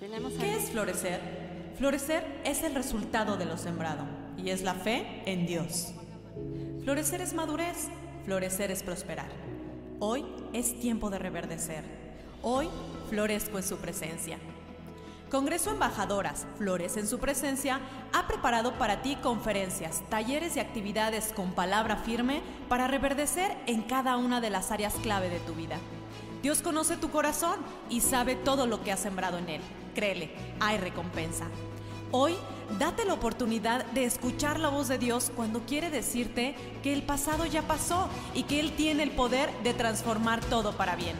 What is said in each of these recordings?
Tenemos ¿Qué es florecer? Florecer es el resultado de lo sembrado y es la fe en Dios. Florecer es madurez, florecer es prosperar. Hoy es tiempo de reverdecer. Hoy florezco en su presencia. Congreso Embajadoras Flores en su presencia ha preparado para ti conferencias, talleres y actividades con palabra firme para reverdecer en cada una de las áreas clave de tu vida. Dios conoce tu corazón y sabe todo lo que has sembrado en él. Créele, hay recompensa. Hoy, date la oportunidad de escuchar la voz de Dios cuando quiere decirte que el pasado ya pasó y que Él tiene el poder de transformar todo para bien.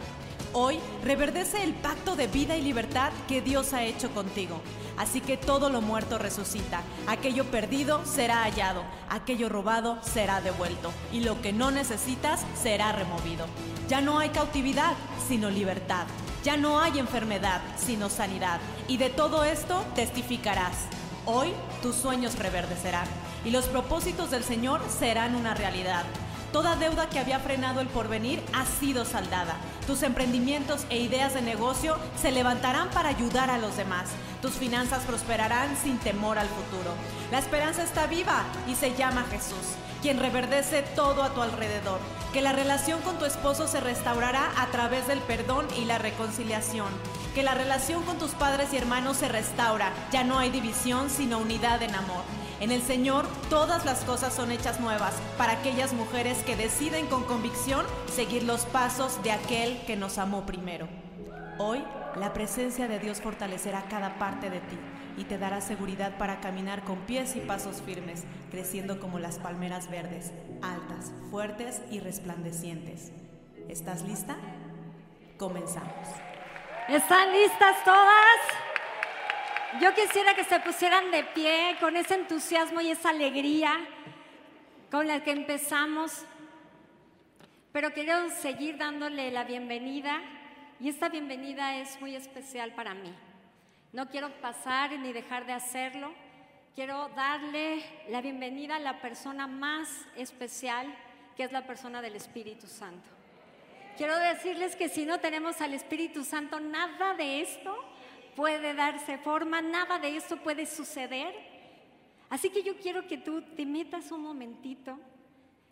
Hoy reverdece el pacto de vida y libertad que Dios ha hecho contigo. Así que todo lo muerto resucita, aquello perdido será hallado, aquello robado será devuelto y lo que no necesitas será removido. Ya no hay cautividad, sino libertad. Ya no hay enfermedad, sino sanidad. Y de todo esto testificarás. Hoy tus sueños reverdecerán y los propósitos del Señor serán una realidad. Toda deuda que había frenado el porvenir ha sido saldada. Tus emprendimientos e ideas de negocio se levantarán para ayudar a los demás. Tus finanzas prosperarán sin temor al futuro. La esperanza está viva y se llama Jesús, quien reverdece todo a tu alrededor. Que la relación con tu esposo se restaurará a través del perdón y la reconciliación. Que la relación con tus padres y hermanos se restaura. Ya no hay división, sino unidad en amor. En el Señor todas las cosas son hechas nuevas para aquellas mujeres que deciden con convicción seguir los pasos de aquel que nos amó primero. Hoy la presencia de Dios fortalecerá cada parte de ti y te dará seguridad para caminar con pies y pasos firmes, creciendo como las palmeras verdes, altas, fuertes y resplandecientes. ¿Estás lista? Comenzamos. ¿Están listas todas? Yo quisiera que se pusieran de pie con ese entusiasmo y esa alegría con la que empezamos, pero quiero seguir dándole la bienvenida y esta bienvenida es muy especial para mí. No quiero pasar ni dejar de hacerlo. Quiero darle la bienvenida a la persona más especial, que es la persona del Espíritu Santo. Quiero decirles que si no tenemos al Espíritu Santo, nada de esto puede darse forma, nada de esto puede suceder. Así que yo quiero que tú te metas un momentito,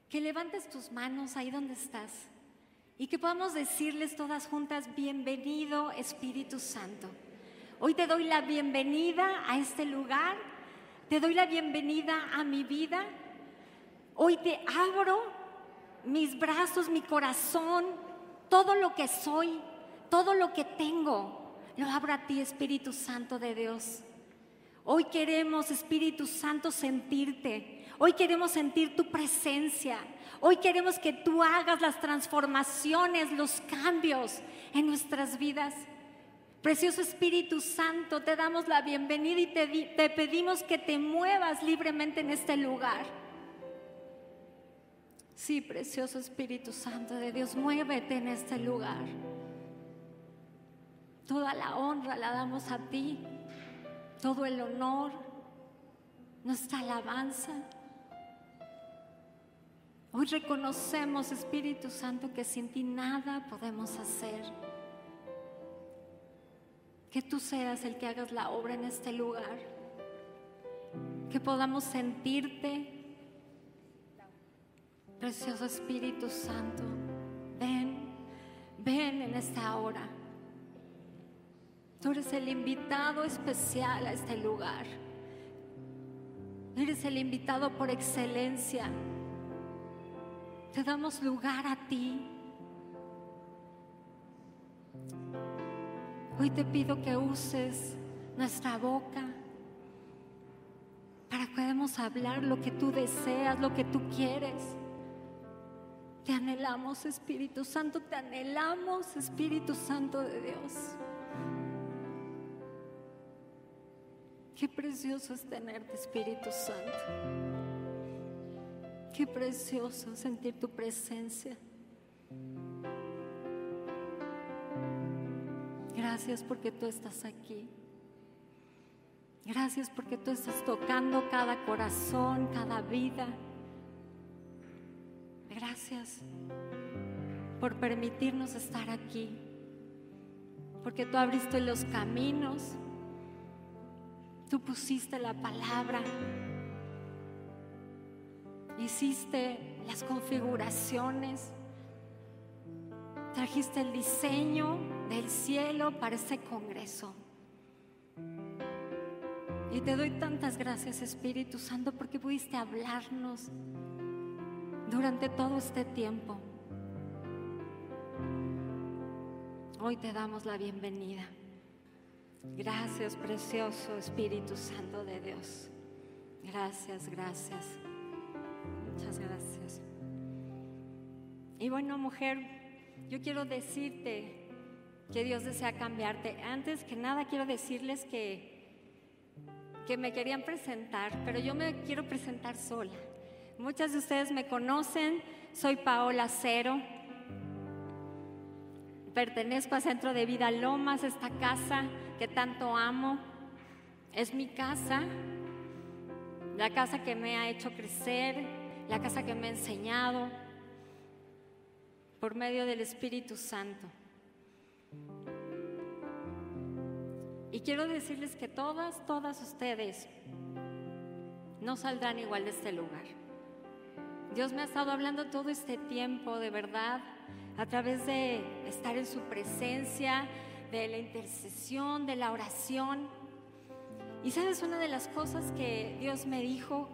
que levantes tus manos ahí donde estás y que podamos decirles todas juntas, bienvenido Espíritu Santo. Hoy te doy la bienvenida a este lugar, te doy la bienvenida a mi vida. Hoy te abro mis brazos, mi corazón, todo lo que soy, todo lo que tengo, lo abro a ti, Espíritu Santo de Dios. Hoy queremos, Espíritu Santo, sentirte. Hoy queremos sentir tu presencia. Hoy queremos que tú hagas las transformaciones, los cambios en nuestras vidas. Precioso Espíritu Santo, te damos la bienvenida y te, di- te pedimos que te muevas libremente en este lugar. Sí, precioso Espíritu Santo de Dios, muévete en este lugar. Toda la honra la damos a ti, todo el honor, nuestra alabanza. Hoy reconocemos, Espíritu Santo, que sin ti nada podemos hacer. Que tú seas el que hagas la obra en este lugar. Que podamos sentirte, precioso Espíritu Santo. Ven, ven en esta hora. Tú eres el invitado especial a este lugar. Eres el invitado por excelencia. Te damos lugar a ti. Hoy te pido que uses nuestra boca para que podamos hablar lo que tú deseas, lo que tú quieres. Te anhelamos, Espíritu Santo, te anhelamos, Espíritu Santo de Dios. Qué precioso es tenerte, Espíritu Santo. Qué precioso sentir tu presencia. Gracias porque tú estás aquí. Gracias porque tú estás tocando cada corazón, cada vida. Gracias por permitirnos estar aquí. Porque tú abriste los caminos Tú pusiste la palabra. Hiciste las configuraciones. Trajiste el diseño del cielo para ese congreso. Y te doy tantas gracias, Espíritu Santo, porque pudiste hablarnos durante todo este tiempo. Hoy te damos la bienvenida. Gracias, precioso Espíritu Santo de Dios. Gracias, gracias. Muchas gracias. Y bueno, mujer, yo quiero decirte que Dios desea cambiarte. Antes que nada, quiero decirles que que me querían presentar, pero yo me quiero presentar sola. Muchas de ustedes me conocen, soy Paola Cero, pertenezco a Centro de Vida Lomas, esta casa que tanto amo, es mi casa, la casa que me ha hecho crecer, la casa que me ha enseñado por medio del Espíritu Santo. Y quiero decirles que todas, todas ustedes no saldrán igual de este lugar. Dios me ha estado hablando todo este tiempo, de verdad, a través de estar en su presencia, de la intercesión, de la oración. Y sabes, una de las cosas que Dios me dijo,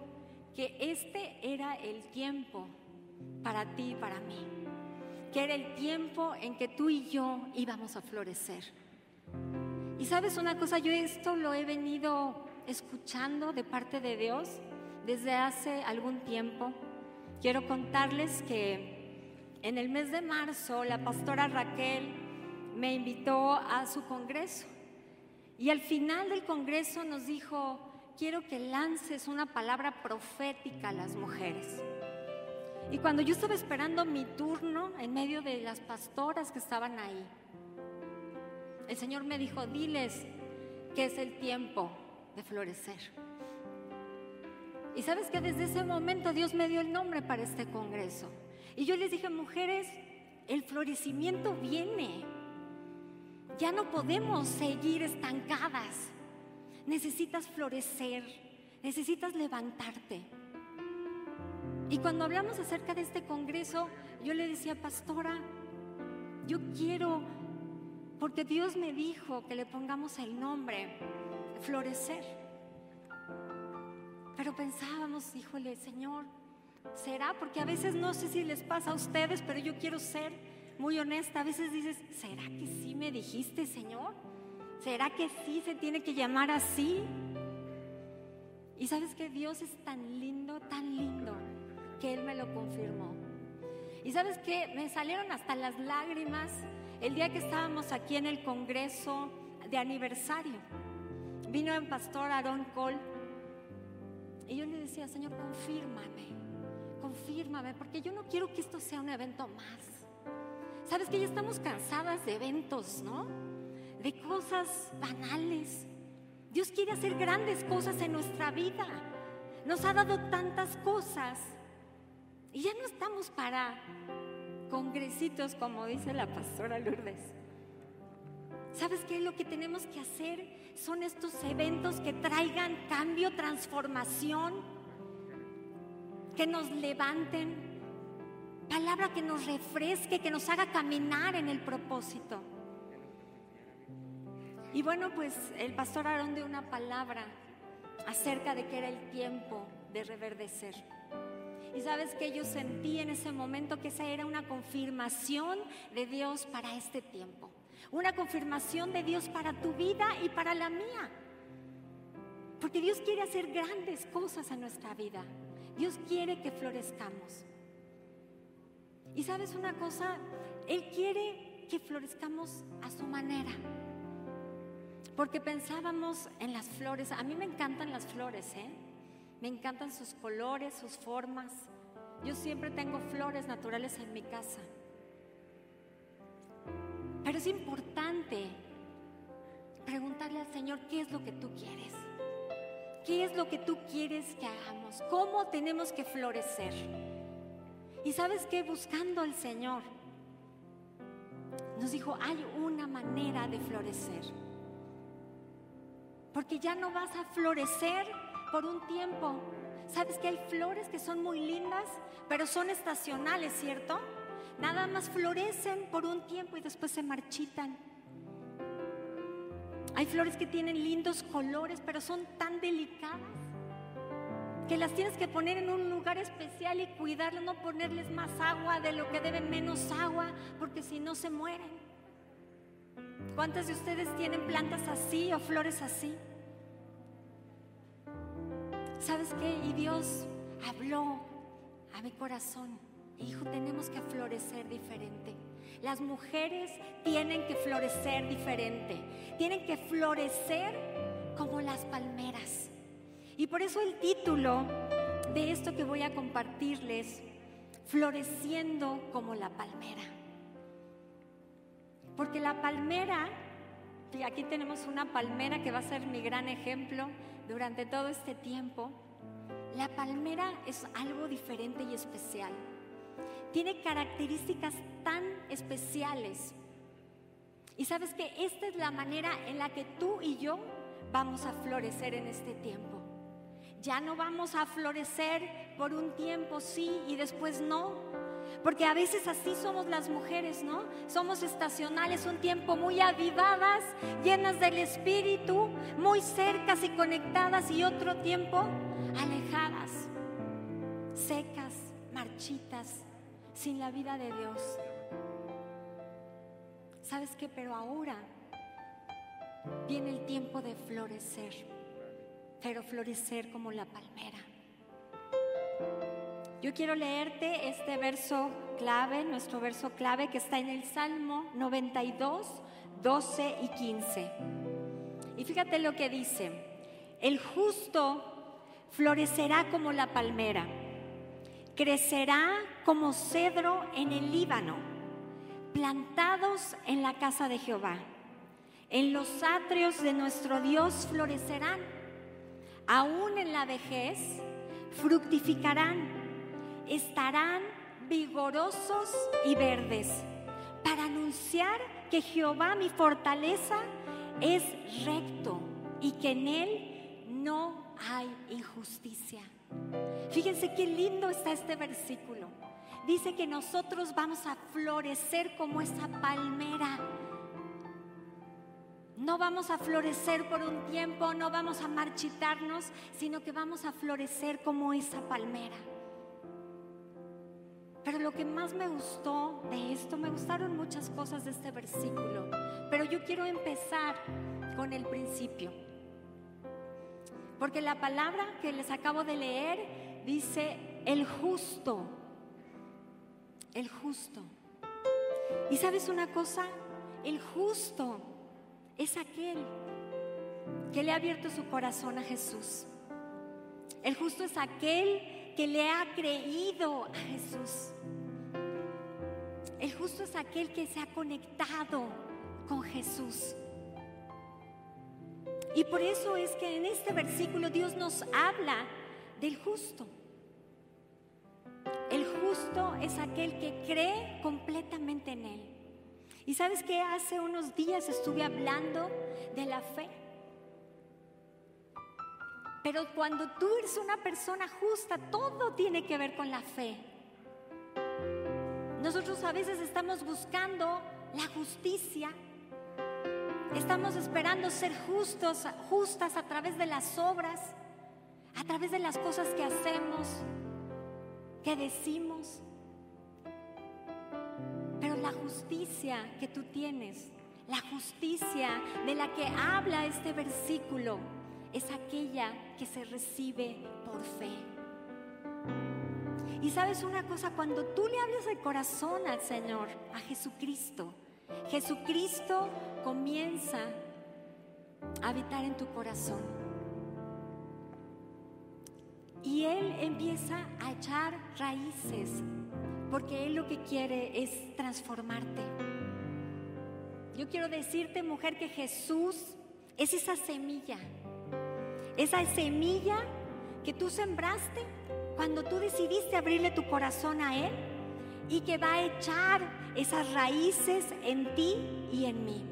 que este era el tiempo para ti y para mí, que era el tiempo en que tú y yo íbamos a florecer. Sabes una cosa, yo esto lo he venido escuchando de parte de Dios desde hace algún tiempo. Quiero contarles que en el mes de marzo la pastora Raquel me invitó a su congreso y al final del congreso nos dijo, quiero que lances una palabra profética a las mujeres. Y cuando yo estaba esperando mi turno en medio de las pastoras que estaban ahí, el Señor me dijo, diles que es el tiempo de florecer. Y sabes que desde ese momento Dios me dio el nombre para este congreso. Y yo les dije, mujeres, el florecimiento viene. Ya no podemos seguir estancadas. Necesitas florecer, necesitas levantarte. Y cuando hablamos acerca de este congreso, yo le decía, pastora, yo quiero porque Dios me dijo que le pongamos el nombre florecer. Pero pensábamos, híjole, Señor, ¿será? Porque a veces no sé si les pasa a ustedes, pero yo quiero ser muy honesta. A veces dices, ¿será que sí me dijiste, Señor? ¿Será que sí se tiene que llamar así? Y sabes que Dios es tan lindo, tan lindo, que Él me lo confirmó. Y sabes que me salieron hasta las lágrimas el día que estábamos aquí en el Congreso de aniversario, vino el pastor Aaron Cole y yo le decía, Señor, confírmame, confírmame, porque yo no quiero que esto sea un evento más. Sabes que ya estamos cansadas de eventos, ¿no? De cosas banales. Dios quiere hacer grandes cosas en nuestra vida. Nos ha dado tantas cosas y ya no estamos para congresitos, como dice la pastora Lourdes. ¿Sabes qué? Lo que tenemos que hacer son estos eventos que traigan cambio, transformación, que nos levanten, palabra que nos refresque, que nos haga caminar en el propósito. Y bueno, pues el pastor Aarón dio una palabra acerca de que era el tiempo de reverdecer. Y sabes que yo sentí en ese momento que esa era una confirmación de Dios para este tiempo. Una confirmación de Dios para tu vida y para la mía. Porque Dios quiere hacer grandes cosas en nuestra vida. Dios quiere que florezcamos. Y sabes una cosa, Él quiere que florezcamos a su manera. Porque pensábamos en las flores. A mí me encantan las flores, ¿eh? Me encantan sus colores, sus formas. Yo siempre tengo flores naturales en mi casa. Pero es importante preguntarle al Señor qué es lo que tú quieres. ¿Qué es lo que tú quieres que hagamos? ¿Cómo tenemos que florecer? Y sabes que buscando al Señor, nos dijo, hay una manera de florecer. porque ya no vas a florecer por un tiempo. ¿Sabes que hay flores que son muy lindas, pero son estacionales, ¿cierto? Nada más florecen por un tiempo y después se marchitan. Hay flores que tienen lindos colores, pero son tan delicadas que las tienes que poner en un lugar especial y cuidarlas, no ponerles más agua de lo que deben menos agua, porque si no se mueren. ¿Cuántas de ustedes tienen plantas así o flores así? ¿Sabes qué? Y Dios habló a mi corazón. Hijo, tenemos que florecer diferente. Las mujeres tienen que florecer diferente. Tienen que florecer como las palmeras. Y por eso el título de esto que voy a compartirles, floreciendo como la palmera. Porque la palmera, y aquí tenemos una palmera que va a ser mi gran ejemplo durante todo este tiempo, la palmera es algo diferente y especial. Tiene características tan especiales. Y sabes que esta es la manera en la que tú y yo vamos a florecer en este tiempo. Ya no vamos a florecer por un tiempo sí y después no porque a veces así somos las mujeres, ¿no? Somos estacionales, un tiempo muy avivadas, llenas del Espíritu, muy cercas y conectadas y otro tiempo alejadas, secas, marchitas, sin la vida de Dios. ¿Sabes qué? Pero ahora viene el tiempo de florecer, pero florecer como la palmera. Yo quiero leerte este verso clave, nuestro verso clave que está en el Salmo 92, 12 y 15. Y fíjate lo que dice, el justo florecerá como la palmera, crecerá como cedro en el Líbano, plantados en la casa de Jehová. En los atrios de nuestro Dios florecerán, aún en la vejez fructificarán estarán vigorosos y verdes para anunciar que Jehová mi fortaleza es recto y que en él no hay injusticia. Fíjense qué lindo está este versículo. Dice que nosotros vamos a florecer como esa palmera. No vamos a florecer por un tiempo, no vamos a marchitarnos, sino que vamos a florecer como esa palmera. Pero lo que más me gustó de esto, me gustaron muchas cosas de este versículo, pero yo quiero empezar con el principio. Porque la palabra que les acabo de leer dice el justo, el justo. Y sabes una cosa, el justo es aquel que le ha abierto su corazón a Jesús. El justo es aquel que le ha creído a Jesús. El justo es aquel que se ha conectado con Jesús. Y por eso es que en este versículo Dios nos habla del justo. El justo es aquel que cree completamente en Él. Y sabes que hace unos días estuve hablando de la fe. Pero cuando tú eres una persona justa, todo tiene que ver con la fe. Nosotros a veces estamos buscando la justicia. Estamos esperando ser justos, justas a través de las obras, a través de las cosas que hacemos, que decimos. Pero la justicia que tú tienes, la justicia de la que habla este versículo, es aquella que se recibe por fe. Y sabes una cosa, cuando tú le hablas el corazón al Señor, a Jesucristo, Jesucristo comienza a habitar en tu corazón. Y Él empieza a echar raíces, porque Él lo que quiere es transformarte. Yo quiero decirte, mujer, que Jesús es esa semilla esa semilla que tú sembraste cuando tú decidiste abrirle tu corazón a Él y que va a echar esas raíces en ti y en mí.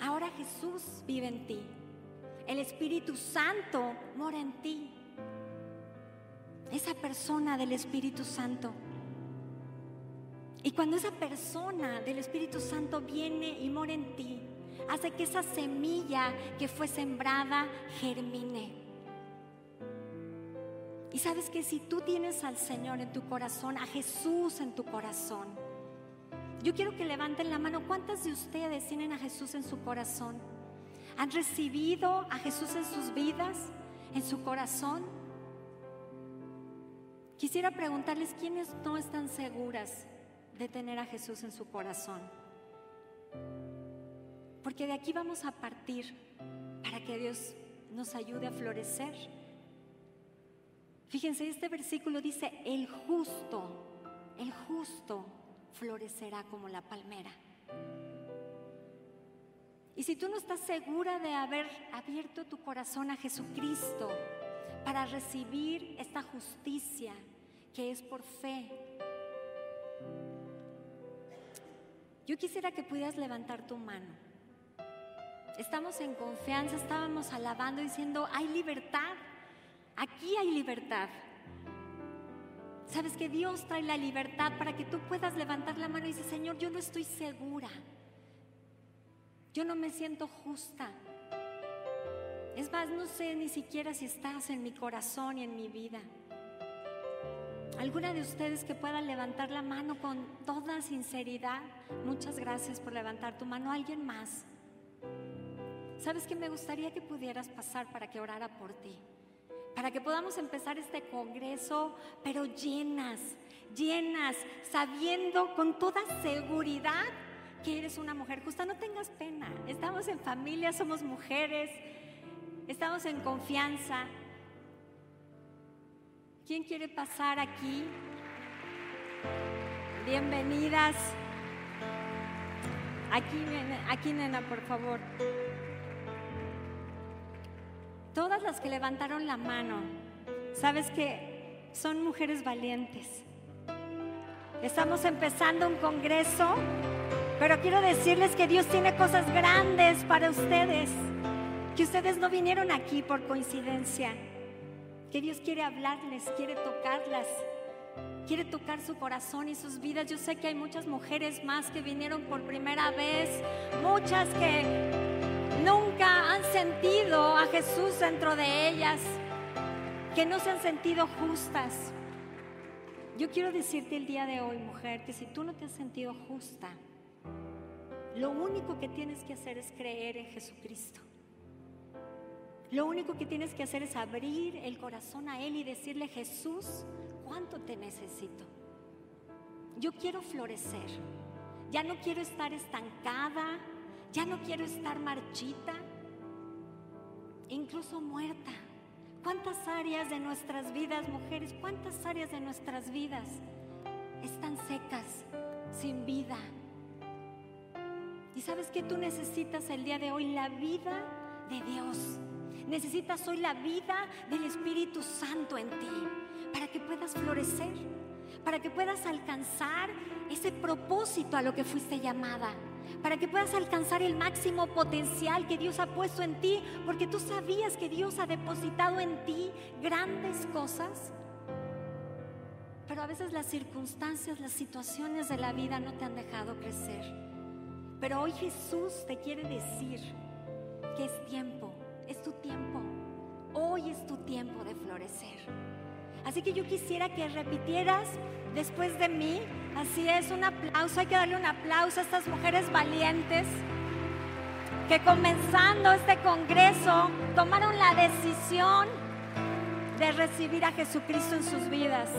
Ahora Jesús vive en ti. El Espíritu Santo mora en ti. Esa persona del Espíritu Santo. Y cuando esa persona del Espíritu Santo viene y mora en ti, hace que esa semilla que fue sembrada germine. Y sabes que si tú tienes al Señor en tu corazón, a Jesús en tu corazón, yo quiero que levanten la mano. ¿Cuántas de ustedes tienen a Jesús en su corazón? ¿Han recibido a Jesús en sus vidas, en su corazón? Quisiera preguntarles quiénes no están seguras de tener a Jesús en su corazón. Porque de aquí vamos a partir para que Dios nos ayude a florecer. Fíjense, este versículo dice, el justo, el justo florecerá como la palmera. Y si tú no estás segura de haber abierto tu corazón a Jesucristo para recibir esta justicia que es por fe, yo quisiera que pudieras levantar tu mano. Estamos en confianza, estábamos alabando diciendo, hay libertad, aquí hay libertad. Sabes que Dios trae la libertad para que tú puedas levantar la mano y decir, Señor, yo no estoy segura. Yo no me siento justa. Es más, no sé ni siquiera si estás en mi corazón y en mi vida. ¿Alguna de ustedes que pueda levantar la mano con toda sinceridad? Muchas gracias por levantar tu mano. ¿Alguien más? ¿Sabes que me gustaría que pudieras pasar para que orara por ti? para que podamos empezar este congreso, pero llenas, llenas, sabiendo con toda seguridad que eres una mujer justa. No tengas pena, estamos en familia, somos mujeres, estamos en confianza. ¿Quién quiere pasar aquí? Bienvenidas. Aquí, aquí, nena, por favor. Todas las que levantaron la mano, sabes que son mujeres valientes. Estamos empezando un congreso, pero quiero decirles que Dios tiene cosas grandes para ustedes, que ustedes no vinieron aquí por coincidencia, que Dios quiere hablarles, quiere tocarlas, quiere tocar su corazón y sus vidas. Yo sé que hay muchas mujeres más que vinieron por primera vez, muchas que nunca han sentido a Jesús dentro de ellas, que no se han sentido justas. Yo quiero decirte el día de hoy, mujer, que si tú no te has sentido justa, lo único que tienes que hacer es creer en Jesucristo. Lo único que tienes que hacer es abrir el corazón a Él y decirle, Jesús, ¿cuánto te necesito? Yo quiero florecer. Ya no quiero estar estancada, ya no quiero estar marchita, incluso muerta. ¿Cuántas áreas de nuestras vidas, mujeres, cuántas áreas de nuestras vidas están secas, sin vida? Y sabes que tú necesitas el día de hoy la vida de Dios. Necesitas hoy la vida del Espíritu Santo en ti para que puedas florecer, para que puedas alcanzar ese propósito a lo que fuiste llamada para que puedas alcanzar el máximo potencial que Dios ha puesto en ti, porque tú sabías que Dios ha depositado en ti grandes cosas. Pero a veces las circunstancias, las situaciones de la vida no te han dejado crecer. Pero hoy Jesús te quiere decir que es tiempo, es tu tiempo. Hoy es tu tiempo de florecer. Así que yo quisiera que repitieras después de mí. Así es, un aplauso. Hay que darle un aplauso a estas mujeres valientes que comenzando este congreso tomaron la decisión de recibir a Jesucristo en sus vidas.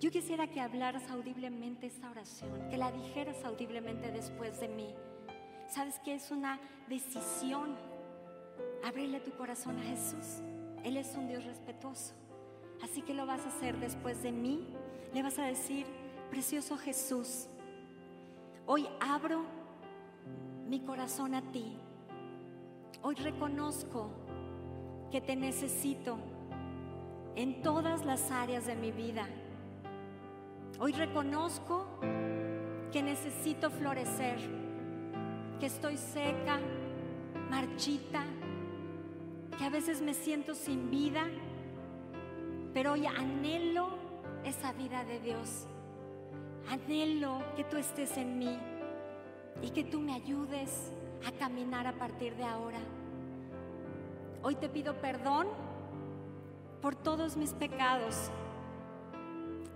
Yo quisiera que hablaras audiblemente esta oración, que la dijeras audiblemente después de mí. ¿Sabes que es una decisión? Abrirle tu corazón a Jesús. Él es un Dios respetuoso. Así que lo vas a hacer después de mí. Le vas a decir, precioso Jesús, hoy abro mi corazón a ti. Hoy reconozco que te necesito en todas las áreas de mi vida. Hoy reconozco que necesito florecer que estoy seca, marchita, que a veces me siento sin vida, pero hoy anhelo esa vida de Dios. Anhelo que tú estés en mí y que tú me ayudes a caminar a partir de ahora. Hoy te pido perdón por todos mis pecados,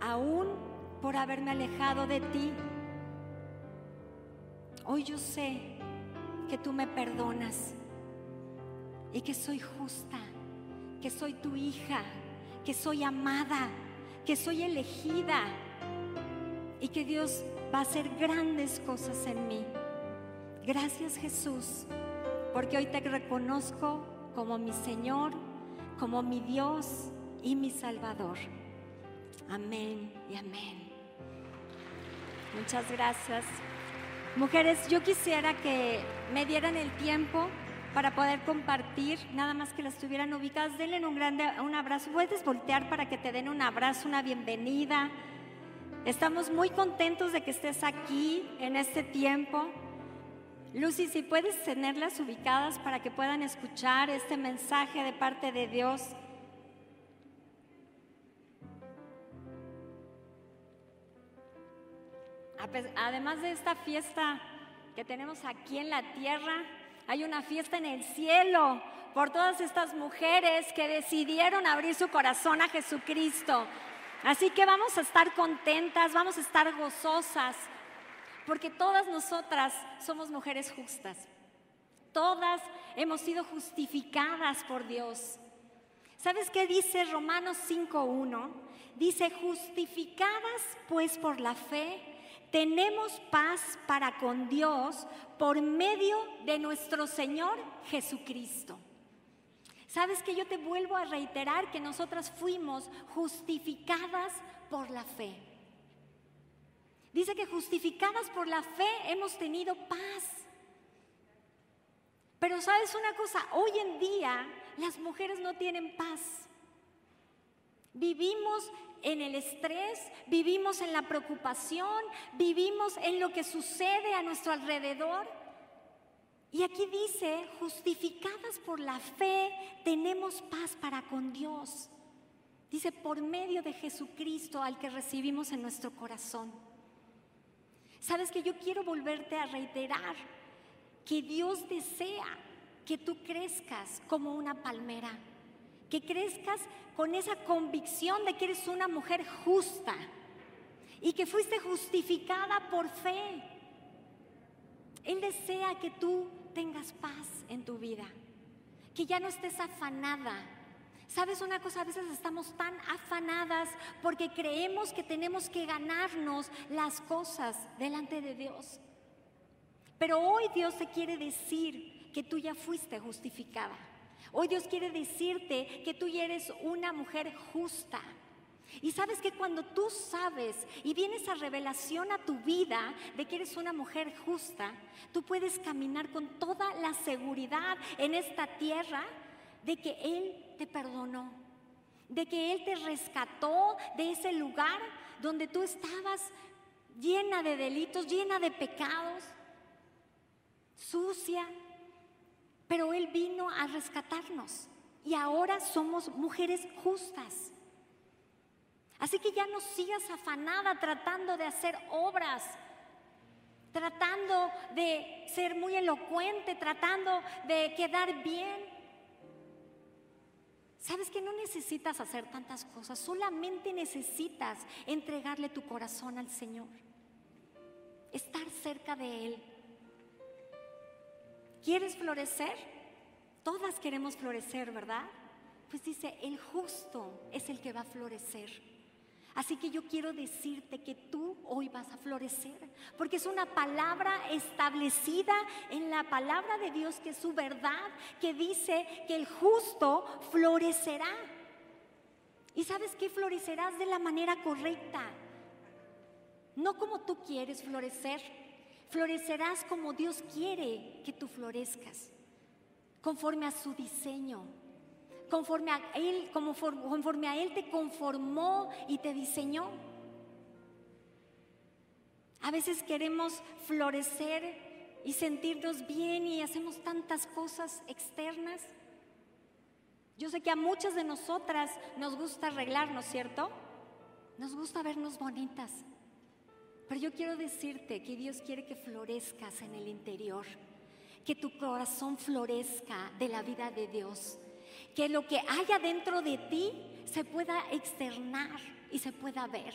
aún por haberme alejado de ti. Hoy yo sé que tú me perdonas y que soy justa, que soy tu hija, que soy amada, que soy elegida y que Dios va a hacer grandes cosas en mí. Gracias Jesús, porque hoy te reconozco como mi Señor, como mi Dios y mi Salvador. Amén y amén. Muchas gracias. Mujeres, yo quisiera que me dieran el tiempo para poder compartir, nada más que las tuvieran ubicadas. Denle un grande un abrazo. Puedes voltear para que te den un abrazo, una bienvenida. Estamos muy contentos de que estés aquí en este tiempo. Lucy, si puedes tenerlas ubicadas para que puedan escuchar este mensaje de parte de Dios. Además de esta fiesta que tenemos aquí en la tierra, hay una fiesta en el cielo por todas estas mujeres que decidieron abrir su corazón a Jesucristo. Así que vamos a estar contentas, vamos a estar gozosas porque todas nosotras somos mujeres justas. Todas hemos sido justificadas por Dios. ¿Sabes qué dice Romanos 5.1? Dice, justificadas pues por la fe, tenemos paz para con Dios por medio de nuestro Señor Jesucristo. ¿Sabes que yo te vuelvo a reiterar que nosotras fuimos justificadas por la fe? Dice que justificadas por la fe hemos tenido paz. Pero sabes una cosa, hoy en día las mujeres no tienen paz. Vivimos en el estrés, vivimos en la preocupación, vivimos en lo que sucede a nuestro alrededor. Y aquí dice, justificadas por la fe, tenemos paz para con Dios. Dice, por medio de Jesucristo al que recibimos en nuestro corazón. Sabes que yo quiero volverte a reiterar que Dios desea que tú crezcas como una palmera, que crezcas con esa convicción de que eres una mujer justa y que fuiste justificada por fe. Él desea que tú tengas paz en tu vida, que ya no estés afanada, ¿Sabes una cosa? A veces estamos tan afanadas porque creemos que tenemos que ganarnos las cosas delante de Dios. Pero hoy Dios te quiere decir que tú ya fuiste justificada. Hoy Dios quiere decirte que tú ya eres una mujer justa. Y sabes que cuando tú sabes y viene esa revelación a tu vida de que eres una mujer justa, tú puedes caminar con toda la seguridad en esta tierra de que Él te perdonó, de que Él te rescató de ese lugar donde tú estabas llena de delitos, llena de pecados, sucia, pero Él vino a rescatarnos y ahora somos mujeres justas. Así que ya no sigas afanada tratando de hacer obras, tratando de ser muy elocuente, tratando de quedar bien. Sabes que no necesitas hacer tantas cosas, solamente necesitas entregarle tu corazón al Señor, estar cerca de Él. ¿Quieres florecer? Todas queremos florecer, ¿verdad? Pues dice, el justo es el que va a florecer. Así que yo quiero decirte que tú hoy vas a florecer, porque es una palabra establecida en la palabra de Dios, que es su verdad, que dice que el justo florecerá. ¿Y sabes qué? Florecerás de la manera correcta, no como tú quieres florecer, florecerás como Dios quiere que tú florezcas, conforme a su diseño conforme a Él, conforme a Él te conformó y te diseñó. A veces queremos florecer y sentirnos bien y hacemos tantas cosas externas. Yo sé que a muchas de nosotras nos gusta arreglarnos, ¿cierto? Nos gusta vernos bonitas. Pero yo quiero decirte que Dios quiere que florezcas en el interior, que tu corazón florezca de la vida de Dios, que lo que haya dentro de ti se pueda externar y se pueda ver.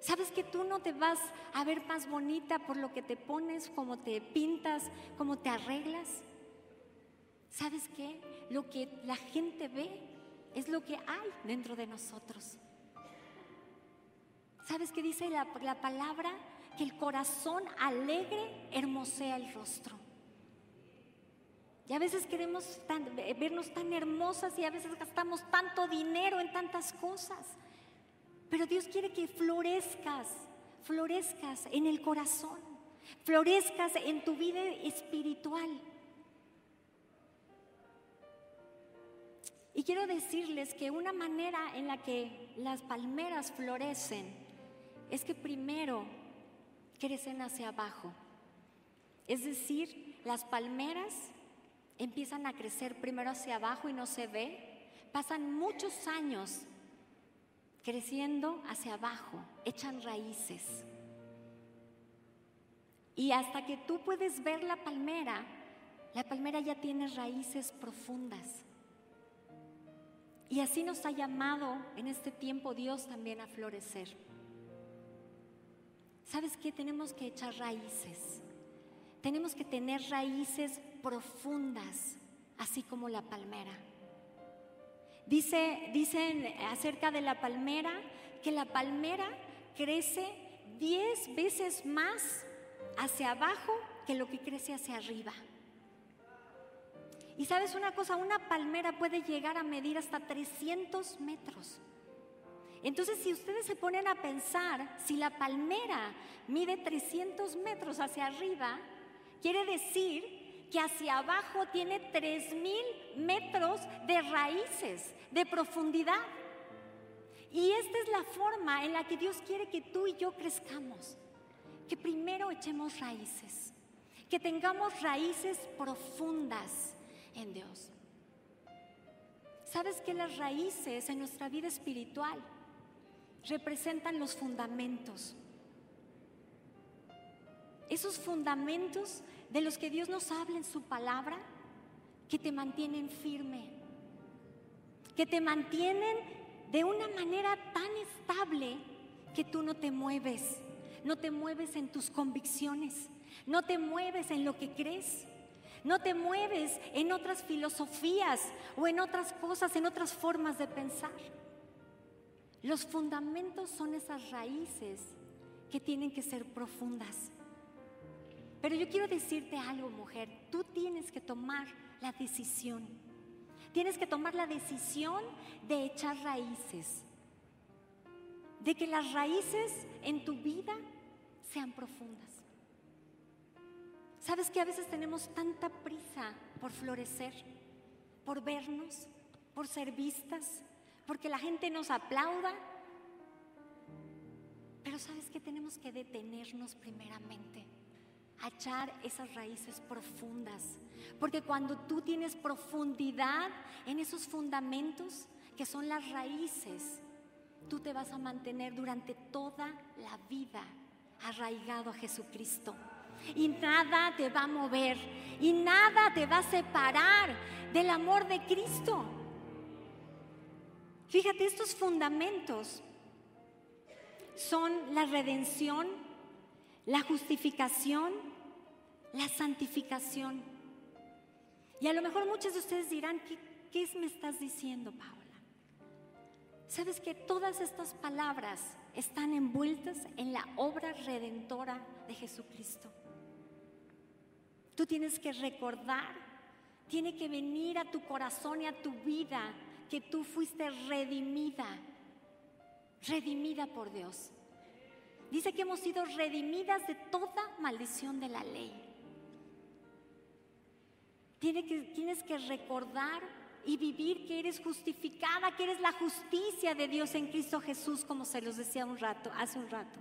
¿Sabes que tú no te vas a ver más bonita por lo que te pones, cómo te pintas, cómo te arreglas? ¿Sabes qué? Lo que la gente ve es lo que hay dentro de nosotros. ¿Sabes qué dice la, la palabra? Que el corazón alegre hermosea el rostro. Y a veces queremos vernos tan hermosas y a veces gastamos tanto dinero en tantas cosas. Pero Dios quiere que florezcas, florezcas en el corazón, florezcas en tu vida espiritual. Y quiero decirles que una manera en la que las palmeras florecen es que primero crecen hacia abajo. Es decir, las palmeras empiezan a crecer primero hacia abajo y no se ve, pasan muchos años creciendo hacia abajo, echan raíces. Y hasta que tú puedes ver la palmera, la palmera ya tiene raíces profundas. Y así nos ha llamado en este tiempo Dios también a florecer. ¿Sabes qué? Tenemos que echar raíces. Tenemos que tener raíces profundas, así como la palmera. Dice, dicen acerca de la palmera que la palmera crece diez veces más hacia abajo que lo que crece hacia arriba. Y sabes una cosa, una palmera puede llegar a medir hasta 300 metros. Entonces, si ustedes se ponen a pensar, si la palmera mide 300 metros hacia arriba, quiere decir que hacia abajo tiene tres mil metros de raíces, de profundidad. Y esta es la forma en la que Dios quiere que tú y yo crezcamos. Que primero echemos raíces, que tengamos raíces profundas en Dios. ¿Sabes que las raíces en nuestra vida espiritual representan los fundamentos? Esos fundamentos de los que Dios nos habla en su palabra, que te mantienen firme, que te mantienen de una manera tan estable que tú no te mueves, no te mueves en tus convicciones, no te mueves en lo que crees, no te mueves en otras filosofías o en otras cosas, en otras formas de pensar. Los fundamentos son esas raíces que tienen que ser profundas. Pero yo quiero decirte algo, mujer, tú tienes que tomar la decisión. Tienes que tomar la decisión de echar raíces. De que las raíces en tu vida sean profundas. ¿Sabes que a veces tenemos tanta prisa por florecer, por vernos, por ser vistas, porque la gente nos aplauda? Pero sabes que tenemos que detenernos primeramente echar esas raíces profundas. Porque cuando tú tienes profundidad en esos fundamentos, que son las raíces, tú te vas a mantener durante toda la vida arraigado a Jesucristo. Y nada te va a mover y nada te va a separar del amor de Cristo. Fíjate, estos fundamentos son la redención, la justificación, la santificación. Y a lo mejor muchos de ustedes dirán, ¿qué, qué me estás diciendo, Paula? Sabes que todas estas palabras están envueltas en la obra redentora de Jesucristo. Tú tienes que recordar, tiene que venir a tu corazón y a tu vida que tú fuiste redimida, redimida por Dios. Dice que hemos sido redimidas de toda maldición de la ley tienes que recordar y vivir que eres justificada, que eres la justicia de Dios en Cristo Jesús, como se los decía un rato, hace un rato.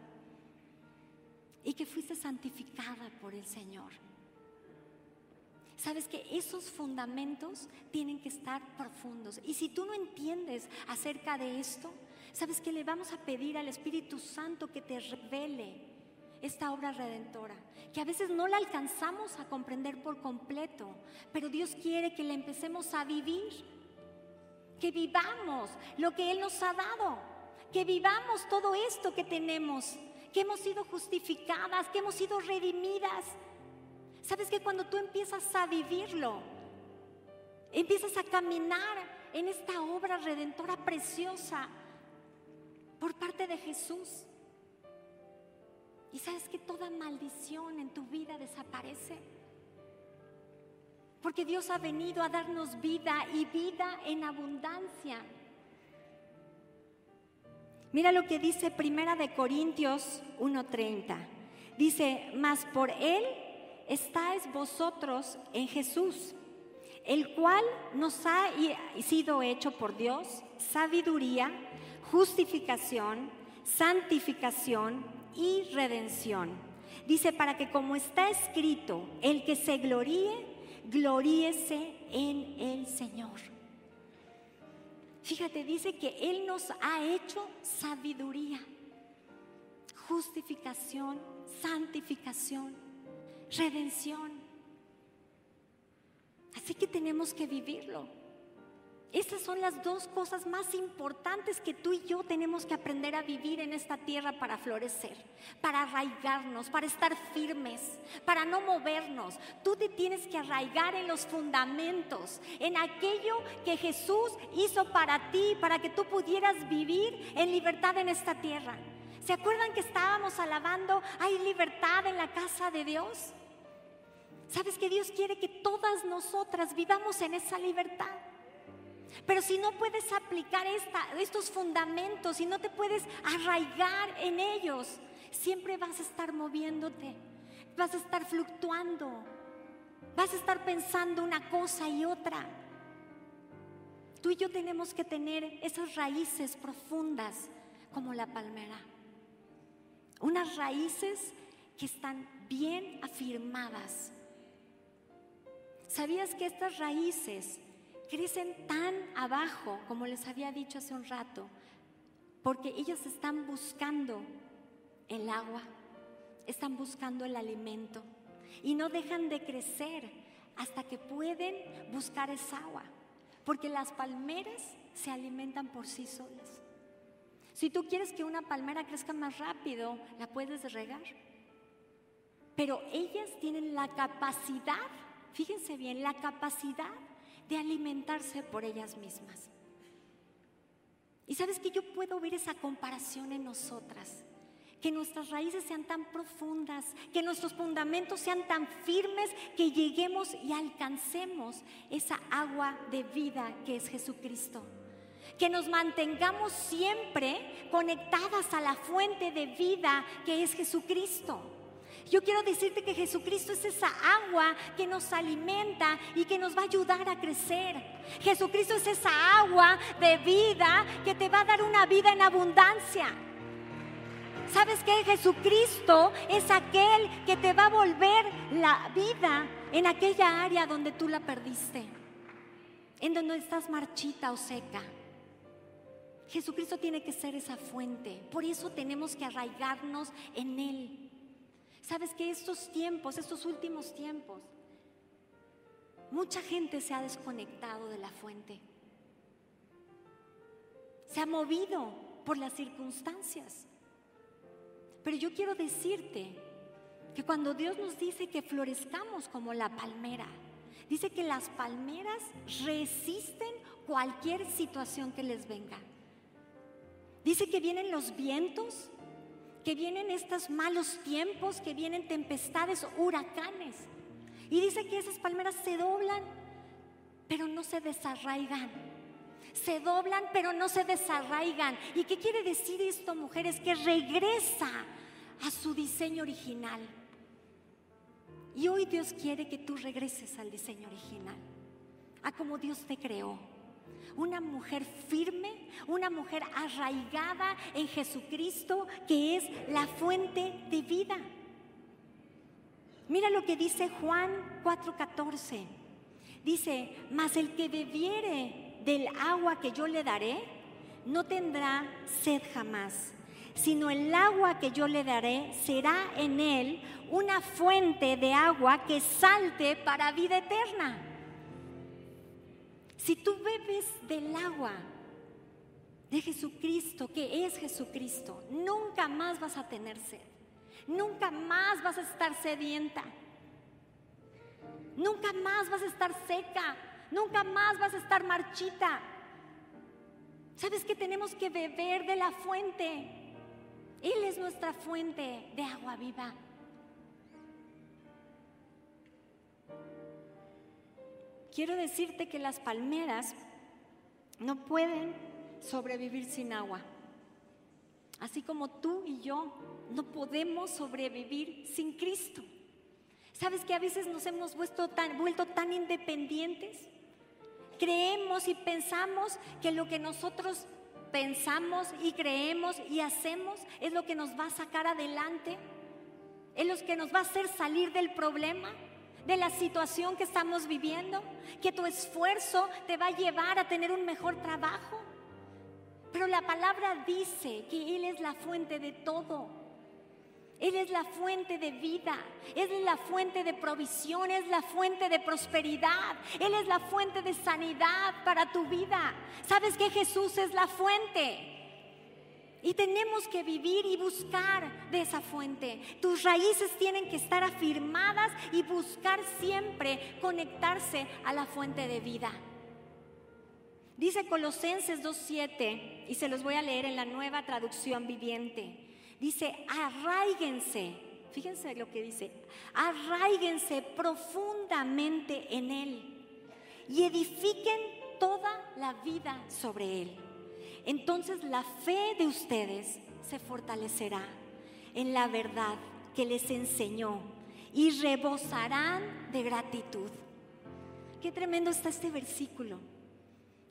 y que fuiste santificada por el Señor. Sabes que esos fundamentos tienen que estar profundos. Y si tú no entiendes acerca de esto, sabes que le vamos a pedir al Espíritu Santo que te revele esta obra redentora, que a veces no la alcanzamos a comprender por completo, pero Dios quiere que la empecemos a vivir, que vivamos lo que Él nos ha dado, que vivamos todo esto que tenemos, que hemos sido justificadas, que hemos sido redimidas. Sabes que cuando tú empiezas a vivirlo, empiezas a caminar en esta obra redentora preciosa por parte de Jesús. Y sabes que toda maldición en tu vida desaparece. Porque Dios ha venido a darnos vida y vida en abundancia. Mira lo que dice Primera de Corintios 1:30. Dice, "Mas por él estáis vosotros en Jesús, el cual nos ha sido hecho por Dios sabiduría, justificación, santificación y redención. Dice, para que como está escrito, el que se gloríe, gloríese en el Señor. Fíjate, dice que Él nos ha hecho sabiduría, justificación, santificación, redención. Así que tenemos que vivirlo. Esas son las dos cosas más importantes que tú y yo tenemos que aprender a vivir en esta tierra para florecer, para arraigarnos, para estar firmes, para no movernos. Tú te tienes que arraigar en los fundamentos, en aquello que Jesús hizo para ti, para que tú pudieras vivir en libertad en esta tierra. ¿Se acuerdan que estábamos alabando, hay libertad en la casa de Dios? ¿Sabes que Dios quiere que todas nosotras vivamos en esa libertad? Pero si no puedes aplicar estos fundamentos, y no te puedes arraigar en ellos, siempre vas a estar moviéndote, vas a estar fluctuando, vas a estar pensando una cosa y otra. Tú y yo tenemos que tener esas raíces profundas como la palmera. Unas raíces que están bien afirmadas. ¿Sabías que estas raíces crecen tan abajo, como les había dicho hace un rato, porque ellos están buscando el agua, están buscando el alimento y no dejan de crecer hasta que pueden buscar esa agua, porque las palmeras se alimentan por sí solas. Si tú quieres que una palmera crezca más rápido, la puedes regar. Pero ellas tienen la capacidad, fíjense bien, la capacidad de alimentarse por ellas mismas. Y sabes que yo puedo ver esa comparación en nosotras, que nuestras raíces sean tan profundas, que nuestros fundamentos sean tan firmes, que lleguemos y alcancemos esa agua de vida que es Jesucristo. Que nos mantengamos siempre conectadas a la fuente de vida que es Jesucristo. Yo quiero decirte que Jesucristo es esa agua que nos alimenta y que nos va a ayudar a crecer. Jesucristo es esa agua de vida que te va a dar una vida en abundancia. ¿Sabes qué? Jesucristo es aquel que te va a volver la vida en aquella área donde tú la perdiste, en donde estás marchita o seca. Jesucristo tiene que ser esa fuente. Por eso tenemos que arraigarnos en Él. Sabes que estos tiempos, estos últimos tiempos, mucha gente se ha desconectado de la fuente. Se ha movido por las circunstancias. Pero yo quiero decirte que cuando Dios nos dice que florezcamos como la palmera, dice que las palmeras resisten cualquier situación que les venga. Dice que vienen los vientos que vienen estos malos tiempos, que vienen tempestades, huracanes. Y dice que esas palmeras se doblan, pero no se desarraigan. Se doblan, pero no se desarraigan. ¿Y qué quiere decir esto, mujeres? Que regresa a su diseño original. Y hoy Dios quiere que tú regreses al diseño original, a como Dios te creó una mujer firme, una mujer arraigada en Jesucristo, que es la fuente de vida. Mira lo que dice Juan 4:14. Dice, mas el que bebiere del agua que yo le daré, no tendrá sed jamás, sino el agua que yo le daré será en él una fuente de agua que salte para vida eterna. Si tú bebes del agua de Jesucristo, que es Jesucristo, nunca más vas a tener sed. Nunca más vas a estar sedienta. Nunca más vas a estar seca. Nunca más vas a estar marchita. ¿Sabes que tenemos que beber de la fuente? Él es nuestra fuente de agua viva. Quiero decirte que las palmeras no pueden sobrevivir sin agua. Así como tú y yo no podemos sobrevivir sin Cristo. ¿Sabes que a veces nos hemos vuelto tan, vuelto tan independientes? Creemos y pensamos que lo que nosotros pensamos y creemos y hacemos es lo que nos va a sacar adelante, es lo que nos va a hacer salir del problema, de la situación que estamos viviendo, que tu esfuerzo te va a llevar a tener un mejor trabajo. Pero la palabra dice que Él es la fuente de todo. Él es la fuente de vida, Él es la fuente de provisión, es la fuente de prosperidad, Él es la fuente de sanidad para tu vida. ¿Sabes que Jesús es la fuente? Y tenemos que vivir y buscar de esa fuente. Tus raíces tienen que estar afirmadas y buscar siempre conectarse a la fuente de vida. Dice Colosenses 2.7, y se los voy a leer en la nueva traducción viviente. Dice, arraíguense, fíjense lo que dice, arraíguense profundamente en Él y edifiquen toda la vida sobre Él. Entonces la fe de ustedes se fortalecerá en la verdad que les enseñó y rebosarán de gratitud. Qué tremendo está este versículo.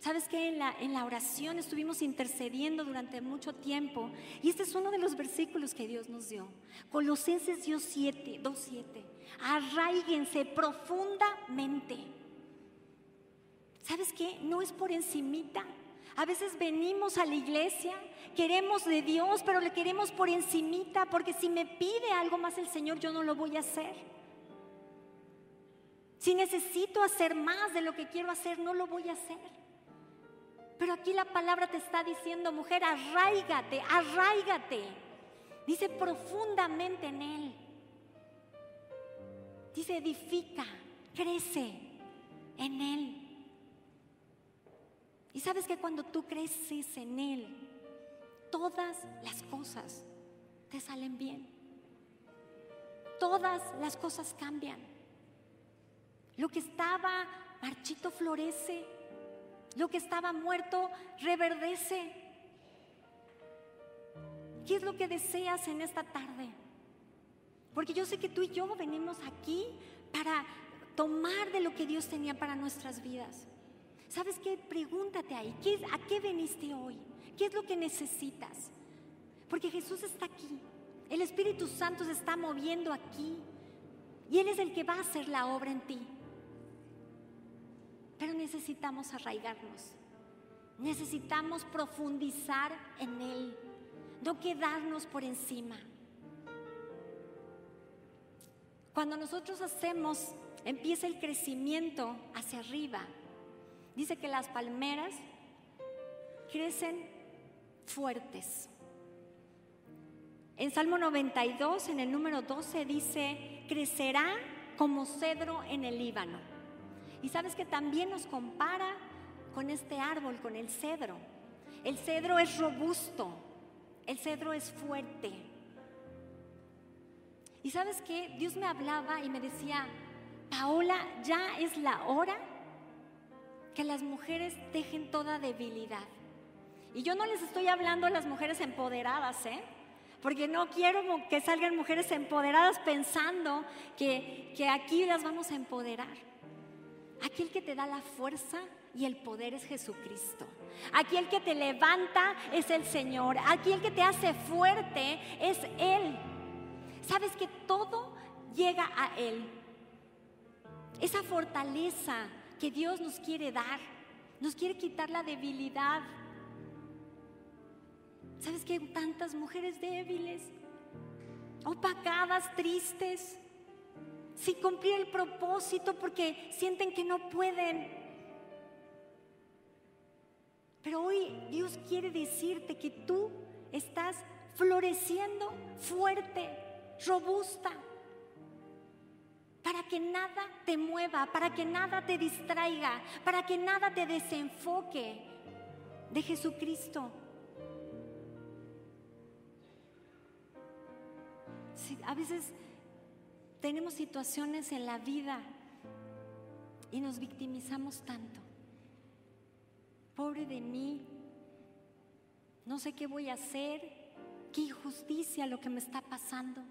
¿Sabes que en la, en la oración estuvimos intercediendo durante mucho tiempo? Y este es uno de los versículos que Dios nos dio. Colosenses 2.7, 2.7. Arraíguense profundamente. ¿Sabes qué? No es por encimita. A veces venimos a la iglesia, queremos de Dios, pero le queremos por encimita, porque si me pide algo más el Señor, yo no lo voy a hacer. Si necesito hacer más de lo que quiero hacer, no lo voy a hacer. Pero aquí la palabra te está diciendo, mujer, arraigate, arraigate. Dice profundamente en Él. Dice edifica, crece en Él. Y sabes que cuando tú creces en Él, todas las cosas te salen bien. Todas las cosas cambian. Lo que estaba marchito florece. Lo que estaba muerto reverdece. ¿Qué es lo que deseas en esta tarde? Porque yo sé que tú y yo venimos aquí para tomar de lo que Dios tenía para nuestras vidas. ¿Sabes qué? Pregúntate ahí, ¿qué, ¿a qué veniste hoy? ¿Qué es lo que necesitas? Porque Jesús está aquí. El Espíritu Santo se está moviendo aquí. Y Él es el que va a hacer la obra en ti. Pero necesitamos arraigarnos. Necesitamos profundizar en Él, no quedarnos por encima. Cuando nosotros hacemos, empieza el crecimiento hacia arriba. Dice que las palmeras crecen fuertes. En Salmo 92, en el número 12, dice, crecerá como cedro en el Líbano. Y sabes que también nos compara con este árbol, con el cedro. El cedro es robusto, el cedro es fuerte. Y sabes que Dios me hablaba y me decía, Paola, ya es la hora que las mujeres dejen toda debilidad. Y yo no les estoy hablando a las mujeres empoderadas, ¿eh? Porque no quiero que salgan mujeres empoderadas pensando que, que aquí las vamos a empoderar. Aquí el que te da la fuerza y el poder es Jesucristo. Aquí el que te levanta es el Señor. Aquí el que te hace fuerte es Él. Sabes que todo llega a Él. Esa fortaleza que Dios nos quiere dar, nos quiere quitar la debilidad. ¿Sabes que hay tantas mujeres débiles, opacadas, tristes, sin cumplir el propósito porque sienten que no pueden? Pero hoy Dios quiere decirte que tú estás floreciendo fuerte, robusta, que nada te mueva, para que nada te distraiga, para que nada te desenfoque de Jesucristo. a veces tenemos situaciones en la vida y nos victimizamos tanto. Pobre de mí, no sé qué voy a hacer, qué injusticia lo que me está pasando.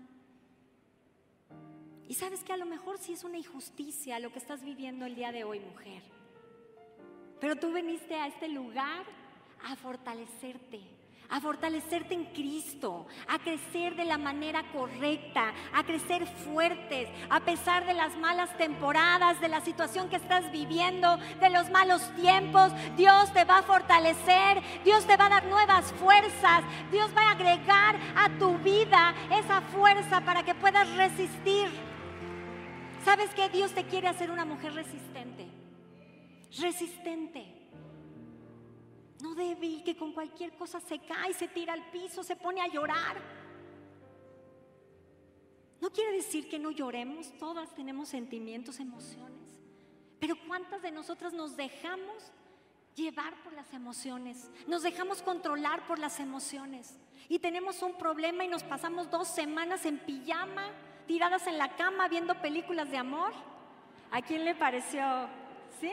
Y sabes que a lo mejor sí es una injusticia lo que estás viviendo el día de hoy, mujer. Pero tú viniste a este lugar a fortalecerte, a fortalecerte en Cristo, a crecer de la manera correcta, a crecer fuertes, a pesar de las malas temporadas, de la situación que estás viviendo, de los malos tiempos. Dios te va a fortalecer, Dios te va a dar nuevas fuerzas, Dios va a agregar a tu vida esa fuerza para que puedas resistir. ¿Sabes que Dios te quiere hacer una mujer resistente? Resistente. No débil, que con cualquier cosa se cae, se tira al piso, se pone a llorar. No quiere decir que no lloremos, todas tenemos sentimientos, emociones. Pero ¿cuántas de nosotras nos dejamos llevar por las emociones? Nos dejamos controlar por las emociones. Y tenemos un problema y nos pasamos dos semanas en pijama, tiradas en la cama viendo películas de amor. ¿A quién le pareció? ¿Sí?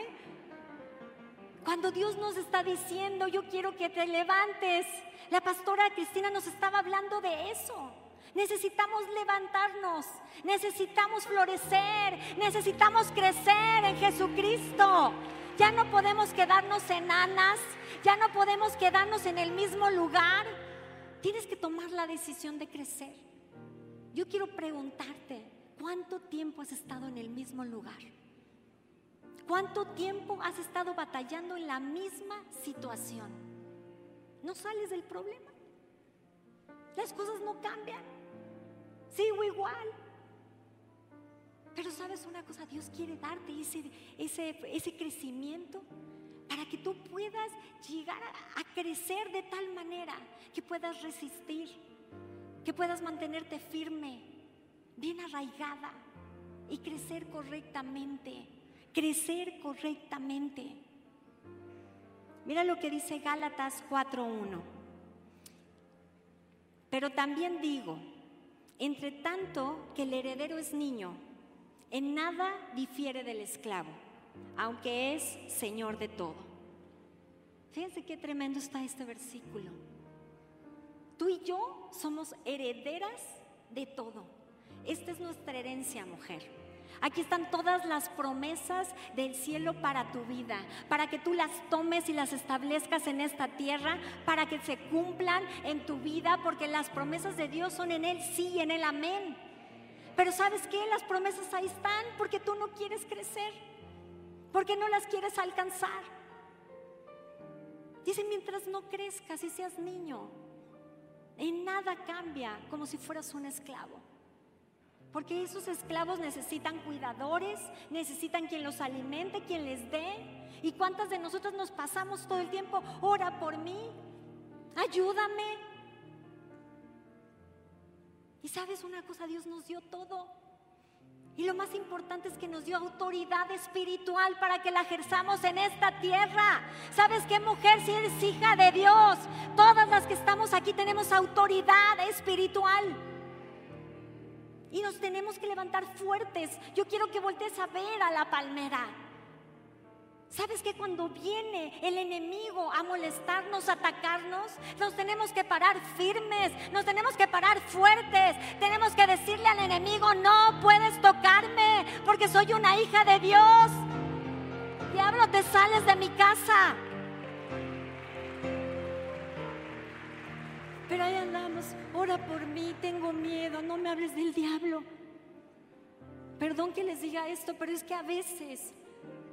Cuando Dios nos está diciendo, yo quiero que te levantes. La pastora Cristina nos estaba hablando de eso. Necesitamos levantarnos, necesitamos florecer, necesitamos crecer en Jesucristo. Ya no podemos quedarnos enanas, ya no podemos quedarnos en el mismo lugar. Tienes que tomar la decisión de crecer. Yo quiero preguntarte, ¿cuánto tiempo has estado en el mismo lugar? ¿Cuánto tiempo has estado batallando en la misma situación? No sales del problema. Las cosas no cambian. Sigo igual. Pero sabes una cosa, Dios quiere darte ese, crecimiento para que tú puedas llegar a crecer de tal manera que puedas resistir, que puedas mantenerte firme, bien arraigada y crecer correctamente crecer correctamente. Mira lo que dice Gálatas 4.1. Pero también digo, entre tanto que el heredero es niño, en nada difiere del esclavo, aunque es señor de todo. Fíjense qué tremendo está este versículo. Tú y yo somos herederas de todo. Esta es nuestra herencia, mujer. Aquí están todas las promesas del cielo para tu vida, para que tú las tomes y las establezcas en esta tierra, para que se cumplan en tu vida, porque las promesas de Dios son en Él sí en Él amén. Pero sabes qué, las promesas ahí están porque tú no quieres crecer, porque no las quieres alcanzar. Dice, mientras no crezcas y seas niño, en nada cambia como si fueras un esclavo. Porque esos esclavos necesitan cuidadores, necesitan quien los alimente, quien les dé. ¿Y cuántas de nosotros nos pasamos todo el tiempo, ora por mí, ayúdame? Y sabes una cosa, Dios nos dio todo. Y lo más importante es que nos dio autoridad espiritual para que la ejerzamos en esta tierra. ¿Sabes qué mujer? Si eres hija de Dios, todas las que estamos aquí tenemos autoridad espiritual. Y nos tenemos que levantar fuertes. Yo quiero que voltees a ver a la palmera. ¿Sabes que cuando viene el enemigo a molestarnos, a atacarnos, nos tenemos que parar firmes, nos tenemos que parar fuertes, tenemos que decirle al enemigo, no puedes tocarme porque soy una hija de Dios. Diablo, te sales de mi casa. Pero ahí andamos, ora por mí, tengo miedo, no me hables del diablo. Perdón que les diga esto, pero es que a veces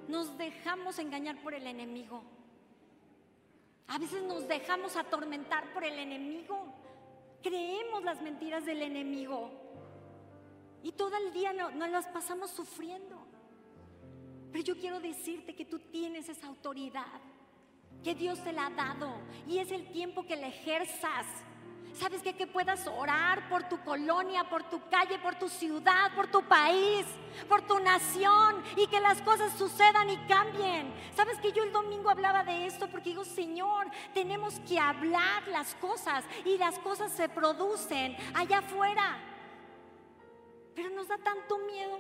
nos dejamos engañar por el enemigo. A veces nos dejamos atormentar por el enemigo. Creemos las mentiras del enemigo. Y todo el día nos no las pasamos sufriendo. Pero yo quiero decirte que tú tienes esa autoridad, que Dios te la ha dado. Y es el tiempo que la ejerzas. ¿Sabes qué? Que puedas orar por tu colonia, por tu calle, por tu ciudad, por tu país, por tu nación y que las cosas sucedan y cambien. ¿Sabes que yo el domingo hablaba de esto? Porque digo, Señor, tenemos que hablar las cosas y las cosas se producen allá afuera. Pero nos da tanto miedo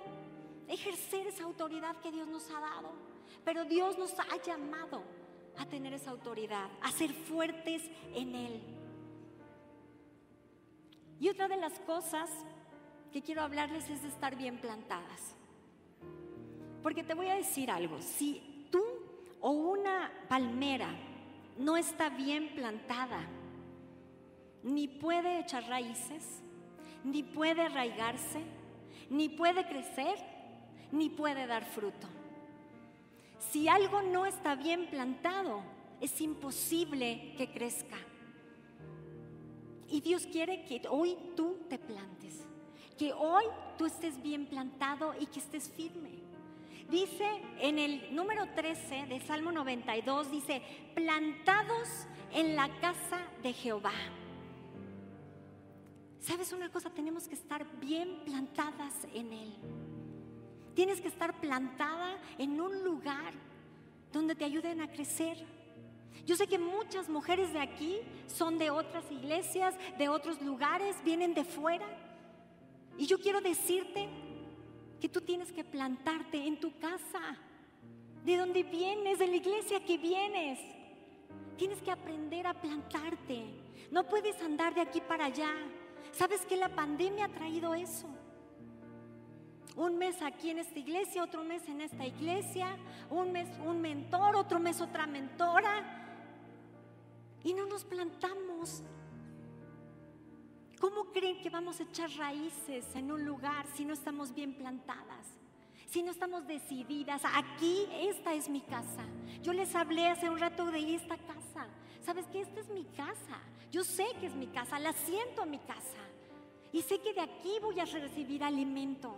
ejercer esa autoridad que Dios nos ha dado. Pero Dios nos ha llamado a tener esa autoridad, a ser fuertes en Él. Y otra de las cosas que quiero hablarles es de estar bien plantadas. Porque te voy a decir algo, si tú o una palmera no está bien plantada, ni puede echar raíces, ni puede arraigarse, ni puede crecer, ni puede dar fruto. Si algo no está bien plantado, es imposible que crezca. Y Dios quiere que hoy tú te plantes, que hoy tú estés bien plantado y que estés firme. Dice en el número 13 de Salmo 92, dice, plantados en la casa de Jehová. ¿Sabes una cosa? Tenemos que estar bien plantadas en Él. Tienes que estar plantada en un lugar donde te ayuden a crecer yo sé que muchas mujeres de aquí son de otras iglesias, de otros lugares, vienen de fuera. Y yo quiero decirte que tú tienes que plantarte en tu casa, de donde vienes, de la iglesia que vienes. Tienes que aprender a plantarte. No puedes andar de aquí para allá. ¿Sabes que la pandemia ha traído eso? Un mes aquí en esta iglesia, otro mes en esta iglesia, un mes un mentor, otro mes otra mentora y no nos plantamos. ¿Cómo creen que vamos a echar raíces en un lugar si no estamos bien plantadas? Si no estamos decididas, aquí esta es mi casa. Yo les hablé hace un rato de esta casa. ¿Sabes que esta es mi casa? Yo sé que es mi casa, la siento en mi casa. Y sé que de aquí voy a recibir alimento.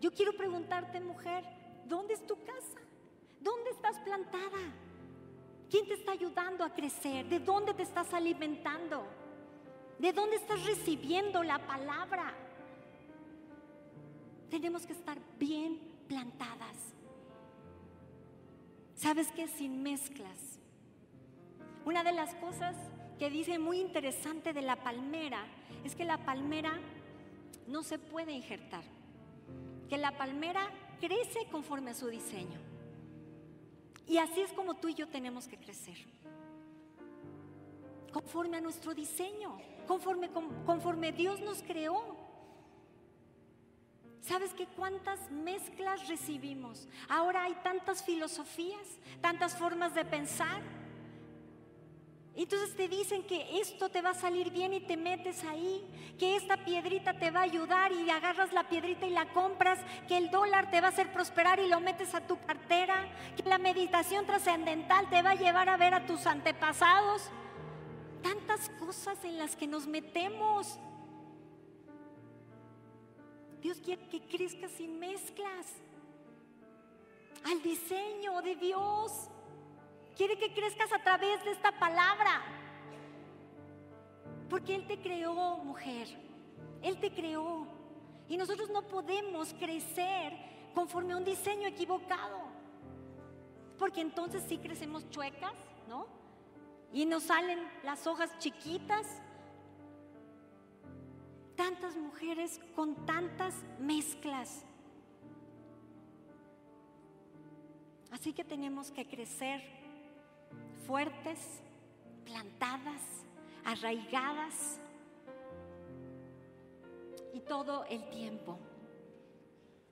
Yo quiero preguntarte, mujer, ¿dónde es tu casa? ¿Dónde estás plantada? ¿Quién te está ayudando a crecer? ¿De dónde te estás alimentando? ¿De dónde estás recibiendo la palabra? Tenemos que estar bien plantadas. ¿Sabes qué? Sin mezclas. Una de las cosas que dice muy interesante de la palmera es que la palmera no se puede injertar. Que la palmera crece conforme a su diseño. Y así es como tú y yo tenemos que crecer. Conforme a nuestro diseño, conforme, conforme Dios nos creó. ¿Sabes qué cuántas mezclas recibimos? Ahora hay tantas filosofías, tantas formas de pensar. Entonces te dicen que esto te va a salir bien y te metes ahí, que esta piedrita te va a ayudar y agarras la piedrita y la compras, que el dólar te va a hacer prosperar y lo metes a tu cartera, que la meditación trascendental te va a llevar a ver a tus antepasados. Tantas cosas en las que nos metemos. Dios quiere que crezcas sin mezclas al diseño de Dios. Quiere que crezcas a través de esta palabra. Porque Él te creó, mujer. Él te creó. Y nosotros no podemos crecer conforme a un diseño equivocado. Porque entonces sí crecemos chuecas, ¿no? Y nos salen las hojas chiquitas. Tantas mujeres con tantas mezclas. Así que tenemos que crecer fuertes, plantadas, arraigadas y todo el tiempo.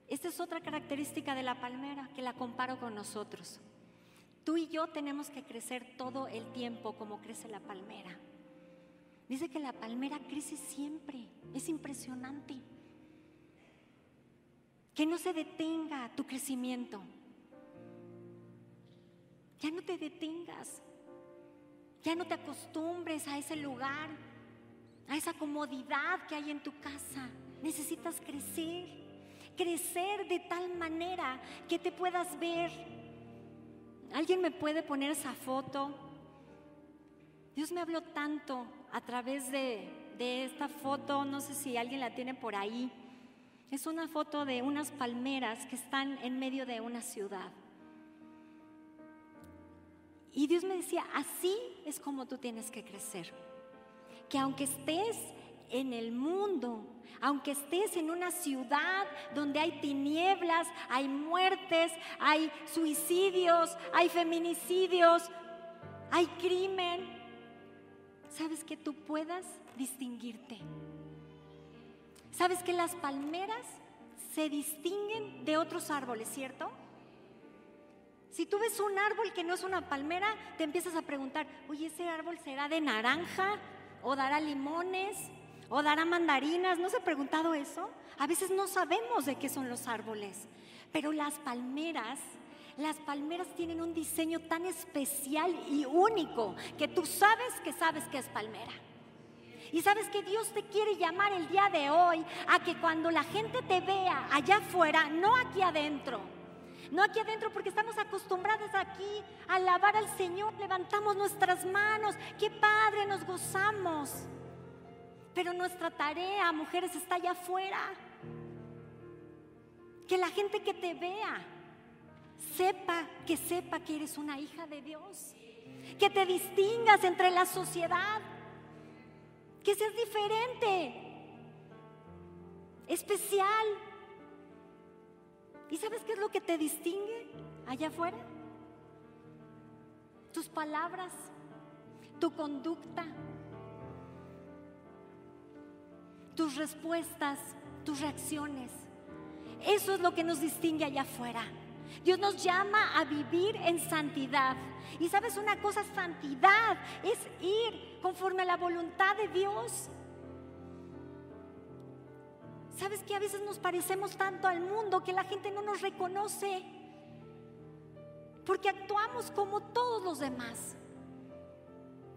Esta es otra característica de la palmera que la comparo con nosotros. Tú y yo tenemos que crecer todo el tiempo como crece la palmera. Dice que la palmera crece siempre, es impresionante. Que no se detenga tu crecimiento. Ya no te detengas. Ya no te acostumbres a ese lugar, a esa comodidad que hay en tu casa. Necesitas crecer, crecer de tal manera que te puedas ver. ¿Alguien me puede poner esa foto? Dios me habló tanto a través de, esta foto, no sé si alguien la tiene por ahí. Es una foto de unas palmeras que están en medio de una ciudad. Y Dios me decía, así es como tú tienes que crecer. Que aunque estés en el mundo, aunque estés en una ciudad donde hay tinieblas, hay muertes, hay suicidios, hay feminicidios, hay crimen, sabes que tú puedas distinguirte. Sabes que las palmeras se distinguen de otros árboles, ¿cierto? Si tú ves un árbol que no es una palmera, te empiezas a preguntar, oye, ese árbol será de naranja o dará limones o dará mandarinas. ¿No se ha preguntado eso? A veces no sabemos de qué son los árboles, pero las palmeras, las palmeras tienen un diseño tan especial y único que tú sabes que sabes que es palmera. Y sabes que Dios te quiere llamar el día de hoy a que cuando la gente te vea allá afuera, no aquí adentro, no aquí adentro porque estamos acostumbrados aquí a alabar al Señor, levantamos nuestras manos, qué padre, nos gozamos. Pero nuestra tarea, mujeres, está allá afuera. Que la gente que te vea sepa, que sepa que eres una hija de Dios. Que te distingas entre la sociedad. Que seas diferente, especial, ¿Y sabes qué es lo que te distingue allá afuera? Tus palabras, tu conducta, tus respuestas, tus reacciones. Eso es lo que nos distingue allá afuera. Dios nos llama a vivir en santidad. Y sabes una cosa, santidad es ir conforme a la voluntad de Dios. ¿Sabes que a veces nos parecemos tanto al mundo que la gente no nos reconoce? Porque actuamos como todos los demás.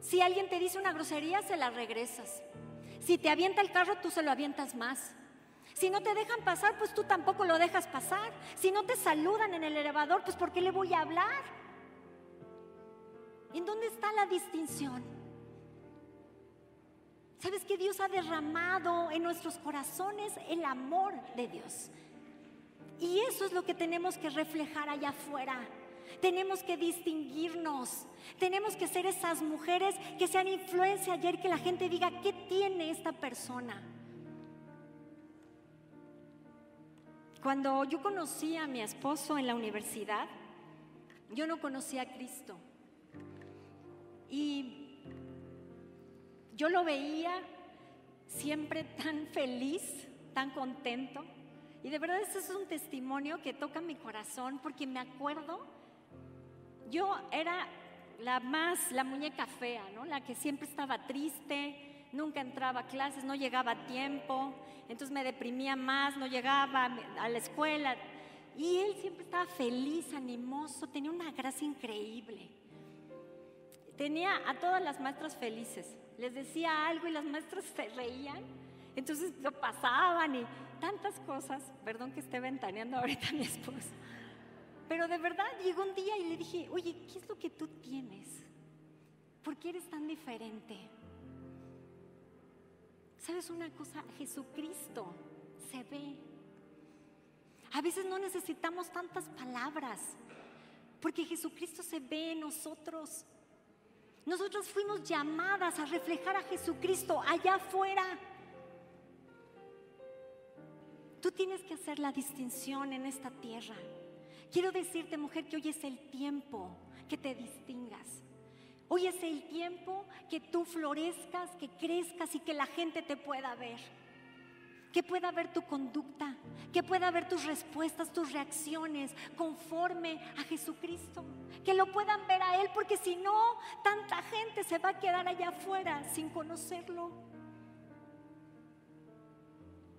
Si alguien te dice una grosería, se la regresas. Si te avienta el carro, tú se lo avientas más. Si no te dejan pasar, pues tú tampoco lo dejas pasar. Si no te saludan en el elevador, pues ¿por qué le voy a hablar? ¿En dónde está la distinción? ¿Sabes que Dios ha derramado en nuestros corazones el amor de Dios? Y eso es lo que tenemos que reflejar allá afuera. Tenemos que distinguirnos. Tenemos que ser esas mujeres que sean influencia ayer, que la gente diga, ¿qué tiene esta persona? Cuando yo conocí a mi esposo en la universidad, yo no conocía a Cristo. Y yo lo veía siempre tan feliz, tan contento. Y de verdad ese es un testimonio que toca mi corazón porque me acuerdo, yo era la más, la muñeca fea, ¿no? La que siempre estaba triste, nunca entraba a clases, no llegaba a tiempo, entonces me deprimía más, no llegaba a la escuela. Y él siempre estaba feliz, animoso, tenía una gracia increíble. Tenía a todas las maestras felices les decía algo y las maestras se reían, entonces lo pasaban y tantas cosas, perdón que esté ventaneando ahorita a mi esposo, pero de verdad llegó un día y le dije, oye, ¿qué es lo que tú tienes? ¿Por qué eres tan diferente? ¿Sabes una cosa? Jesucristo se ve. A veces no necesitamos tantas palabras, porque Jesucristo se ve en nosotros. Nosotros fuimos llamadas a reflejar a Jesucristo allá afuera. Tú tienes que hacer la distinción en esta tierra. Quiero decirte, mujer, que hoy es el tiempo que te distingas. Hoy es el tiempo que tú florezcas, que crezcas y que la gente te pueda ver que pueda ver tu conducta, que pueda ver tus respuestas, tus reacciones conforme a Jesucristo, que lo puedan ver a Él, porque si no, tanta gente se va a quedar allá afuera sin conocerlo.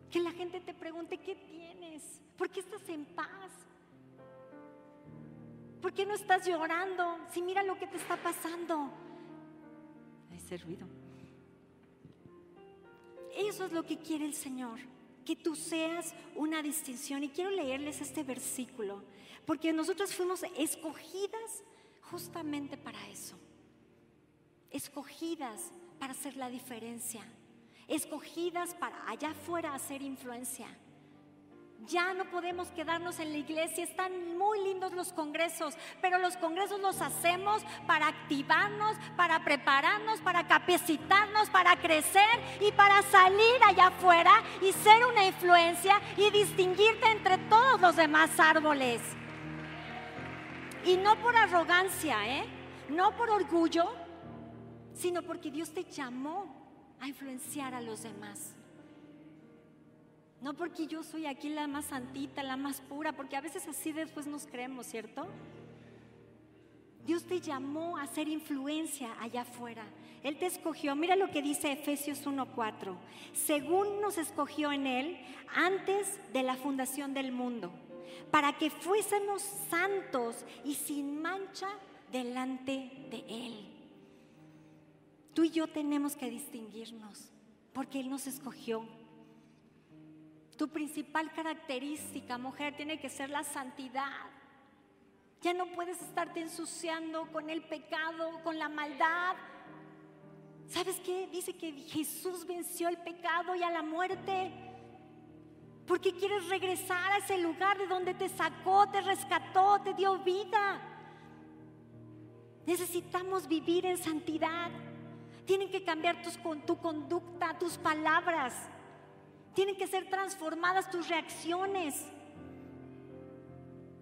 Que la gente te pregunte, ¿qué tienes? ¿Por qué estás en paz? ¿Por qué no estás llorando? Si mira lo que te está pasando. Ese ruido. Eso es lo que quiere el Señor, que tú seas una distinción. Y quiero leerles este versículo, porque nosotros fuimos escogidas justamente para eso. Escogidas para hacer la diferencia. Escogidas para allá afuera hacer influencia. Ya no podemos quedarnos en la iglesia, están muy lindos los congresos, pero los congresos los hacemos para activarnos, para prepararnos, para capacitarnos, para crecer y para salir allá afuera y ser una influencia y distinguirte entre todos los demás árboles. Y no por arrogancia, ¿eh? No por orgullo, sino porque Dios te llamó a influenciar a los demás. No porque yo soy aquí la más santita, la más pura, porque a veces así después nos creemos, ¿cierto? Dios te llamó a hacer influencia allá afuera. Él te escogió. Mira lo que dice Efesios 1:4. Según nos escogió en Él antes de la fundación del mundo, para que fuésemos santos y sin mancha delante de Él. Tú y yo tenemos que distinguirnos, porque Él nos escogió. Tu principal característica, mujer, tiene que ser la santidad. Ya no puedes estarte ensuciando con el pecado, con la maldad. ¿Sabes qué? Dice que Jesús venció el pecado y a la muerte. Porque quieres regresar a ese lugar de donde te sacó, te rescató, te dio vida. Necesitamos vivir en santidad. Tienen que cambiar tus, tu conducta, tus palabras. Tienen que ser transformadas tus reacciones.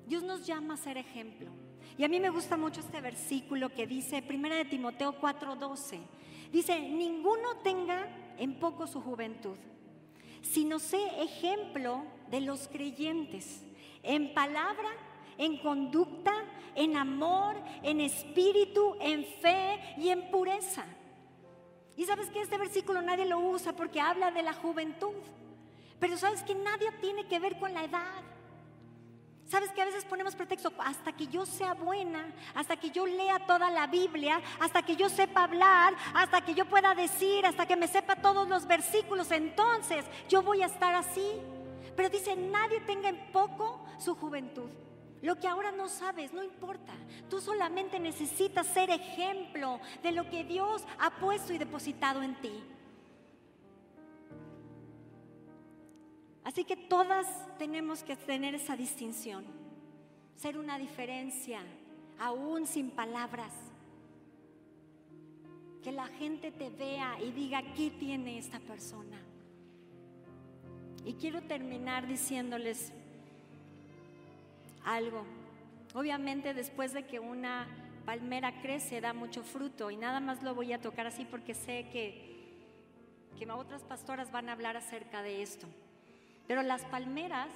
Dios nos llama a ser ejemplo. Y a mí me gusta mucho este versículo que dice, 1 de Timoteo 4:12, dice, ninguno tenga en poco su juventud, sino sé ejemplo de los creyentes, en palabra, en conducta, en amor, en espíritu, en fe y en pureza. Y sabes que este versículo nadie lo usa porque habla de la juventud. Pero sabes que nadie tiene que ver con la edad. Sabes que a veces ponemos pretexto hasta que yo sea buena, hasta que yo lea toda la Biblia, hasta que yo sepa hablar, hasta que yo pueda decir, hasta que me sepa todos los versículos, entonces yo voy a estar así. Pero dice, nadie tenga en poco su juventud. Lo que ahora no sabes, no importa. Tú solamente necesitas ser ejemplo de lo que Dios ha puesto y depositado en ti. Así que todas tenemos que tener esa distinción, ser una diferencia, aún sin palabras. Que la gente te vea y diga, ¿qué tiene esta persona? Y quiero terminar diciéndoles algo. Obviamente después de que una palmera crece da mucho fruto y nada más lo voy a tocar así porque sé que, que otras pastoras van a hablar acerca de esto. Pero las palmeras,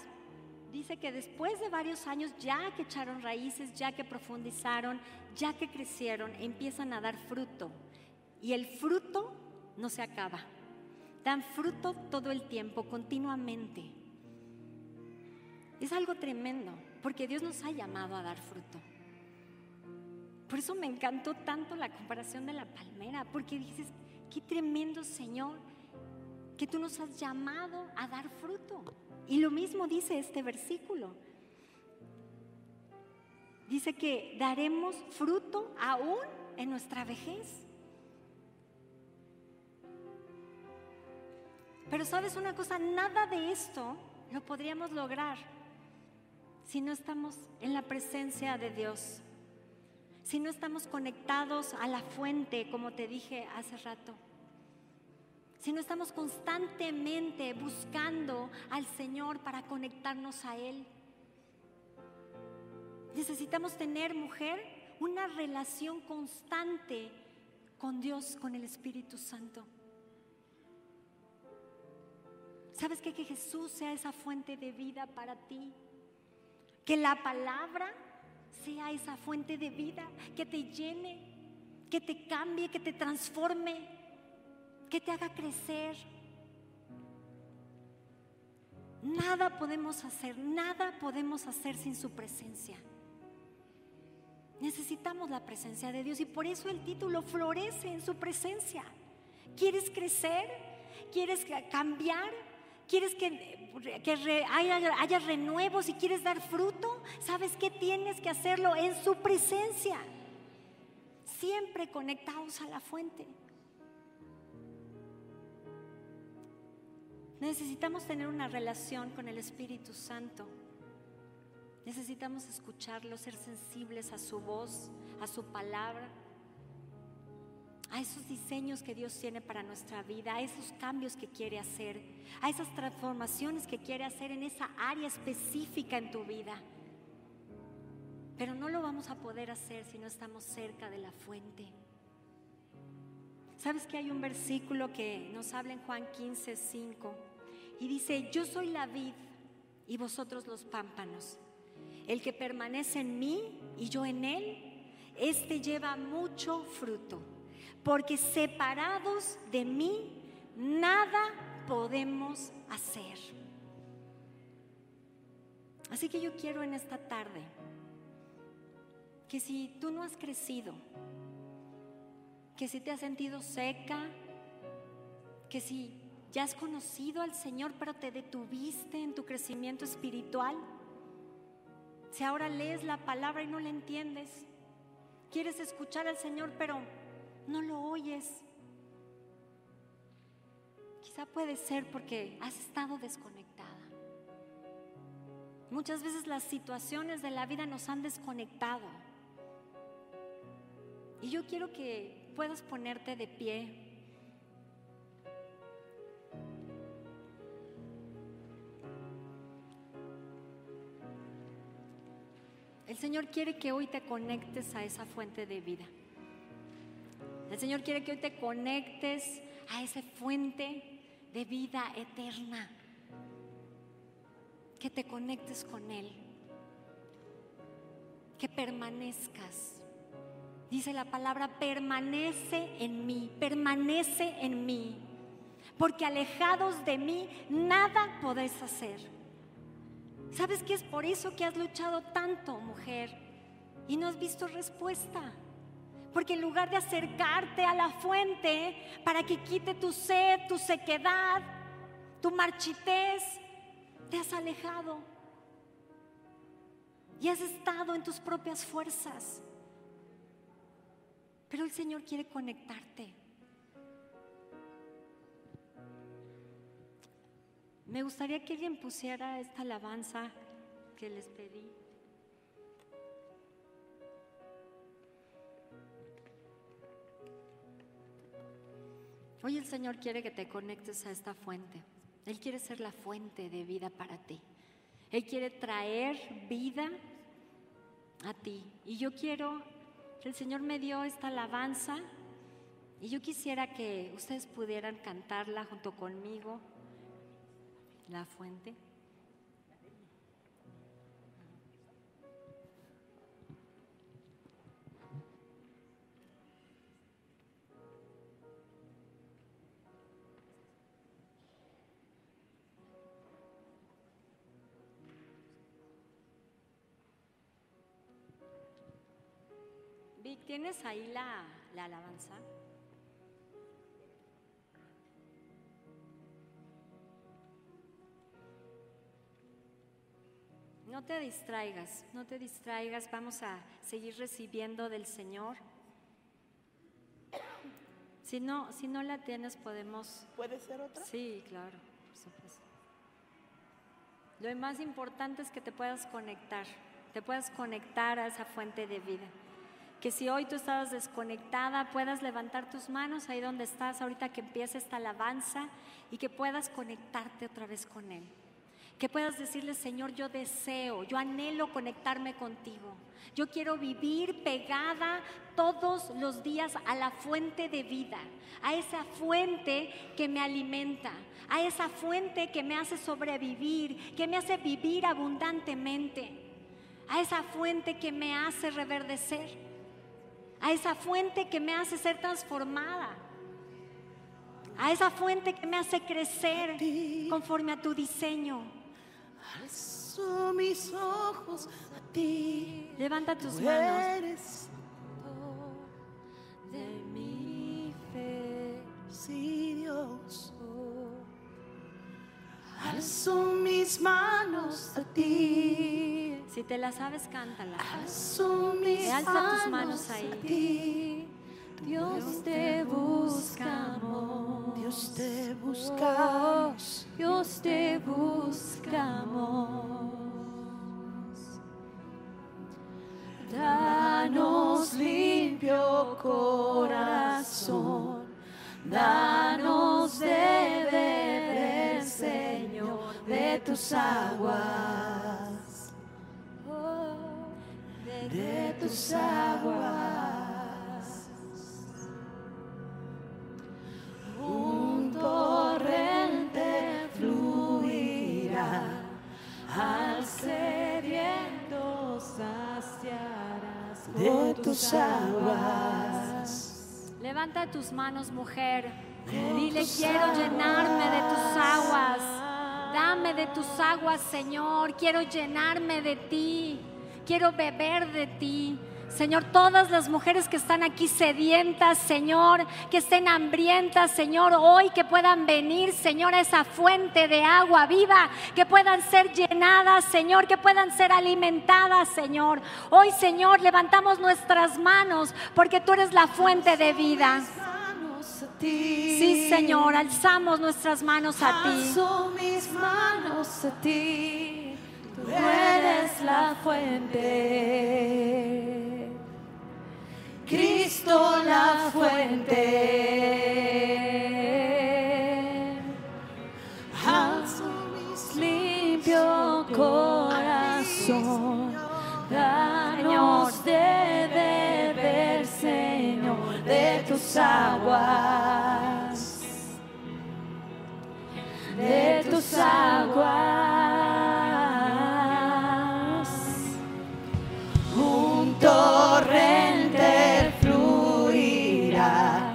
dice que después de varios años, ya que echaron raíces, ya que profundizaron, ya que crecieron, empiezan a dar fruto. Y el fruto no se acaba. Dan fruto todo el tiempo, continuamente. Es algo tremendo, porque Dios nos ha llamado a dar fruto. Por eso me encantó tanto la comparación de la palmera, porque dices, qué tremendo Señor que tú nos has llamado a dar fruto. Y lo mismo dice este versículo. Dice que daremos fruto aún en nuestra vejez. Pero sabes una cosa, nada de esto lo podríamos lograr si no estamos en la presencia de Dios, si no estamos conectados a la fuente, como te dije hace rato si no estamos constantemente buscando al Señor para conectarnos a Él. Necesitamos tener, mujer, una relación constante con Dios, con el Espíritu Santo. ¿Sabes? Que Jesús sea esa fuente de vida para ti. Que la palabra sea esa fuente de vida que te llene, que te cambie, que te transforme que te haga crecer. Nada podemos hacer, nada podemos hacer sin su presencia. Necesitamos la presencia de Dios y por eso el título florece en su presencia. ¿Quieres crecer? ¿Quieres cambiar? ¿Quieres que, haya, haya renuevos y quieres dar fruto? ¿Sabes qué tienes que hacerlo en su presencia? Siempre conectados a la fuente. Necesitamos tener una relación con el Espíritu Santo. Necesitamos escucharlo, ser sensibles a su voz, a su palabra, a esos diseños que Dios tiene para nuestra vida, a esos cambios que quiere hacer, a esas transformaciones que quiere hacer en esa área específica en tu vida. Pero no lo vamos a poder hacer si no estamos cerca de la fuente. ¿Sabes que hay un versículo que nos habla en Juan 15, 5? Y dice, yo soy la vid y vosotros los pámpanos. El que permanece en mí y yo en él, este lleva mucho fruto. Porque separados de mí, nada podemos hacer. Así que yo quiero en esta tarde que si tú no has crecido, que si te has sentido seca, que si ya has conocido al Señor pero te detuviste en tu crecimiento espiritual, si ahora lees la palabra y no la entiendes, quieres escuchar al Señor pero no lo oyes, quizá puede ser porque has estado desconectada. Muchas veces las situaciones de la vida nos han desconectado. Y yo quiero que puedas ponerte de pie. El Señor quiere que hoy te conectes a esa fuente de vida. El Señor quiere que hoy te conectes a esa fuente de vida eterna. Que te conectes con Él. Que permanezcas Dice la palabra, permanece en mí, permanece en mí, porque alejados de mí nada podés hacer. ¿Sabes qué es por eso que has luchado tanto, mujer? Y no has visto respuesta. Porque en lugar de acercarte a la fuente para que quite tu sed, tu sequedad, tu marchitez, te has alejado. Y has estado en tus propias fuerzas. Pero el Señor quiere conectarte. Me gustaría que alguien pusiera esta alabanza que les pedí. Hoy el Señor quiere que te conectes a esta fuente. Él quiere ser la fuente de vida para ti. Él quiere traer vida a ti. Y yo quiero el Señor me dio esta alabanza y yo quisiera que ustedes pudieran cantarla junto conmigo, la fuente. ¿Tienes ahí la, la alabanza? No te distraigas, no te distraigas, vamos a seguir recibiendo del Señor. Si no, si no la tienes, podemos. ¿Puede ser otra? Sí, claro, por supuesto. Lo más importante es que te puedas conectar, te puedas conectar a esa fuente de vida que si hoy tú estabas desconectada, puedas levantar tus manos ahí donde estás, ahorita que empiece esta alabanza, y que puedas conectarte otra vez con Él. Que puedas decirle, Señor, yo deseo, yo anhelo conectarme contigo. Yo quiero vivir pegada todos los días a la fuente de vida, a esa fuente que me alimenta, a esa fuente que me hace sobrevivir, que me hace vivir abundantemente, a esa fuente que me hace reverdecer a esa fuente que me hace ser transformada, a esa fuente que me hace crecer conforme a tu diseño, Alzo mis ojos a ti. Levanta tus Tú manos. De mi fe. Sí, Dios. Alzo mis manos a ti. Si te la sabes, cántala. Alza tus manos ahí. a ti. Dios te buscamos. Dios te buscamos. Dios te buscamos. Danos limpio corazón. Danos de beber, Señor, de tus aguas. De tus aguas. Un torrente fluirá al sediento saciarás de tus aguas. Levanta tus manos, mujer. Dile, quiero llenarme de tus aguas. Dame de tus aguas, Señor. Quiero llenarme de ti. Quiero beber de ti. Señor, todas las mujeres que están aquí sedientas, Señor, que estén hambrientas, Señor, hoy que puedan venir, Señor, a esa fuente de agua viva, que puedan ser llenadas, Señor, que puedan ser alimentadas, Señor. Hoy, Señor, levantamos nuestras manos porque tú eres la fuente de vida. Sí, Señor, alzamos nuestras manos a ti. Mis manos a ti. Tú eres la fuente. Cristo la fuente. Mis limpio corazón. Danos de beber, Señor, de tus aguas. De tus aguas. Torrente fluirá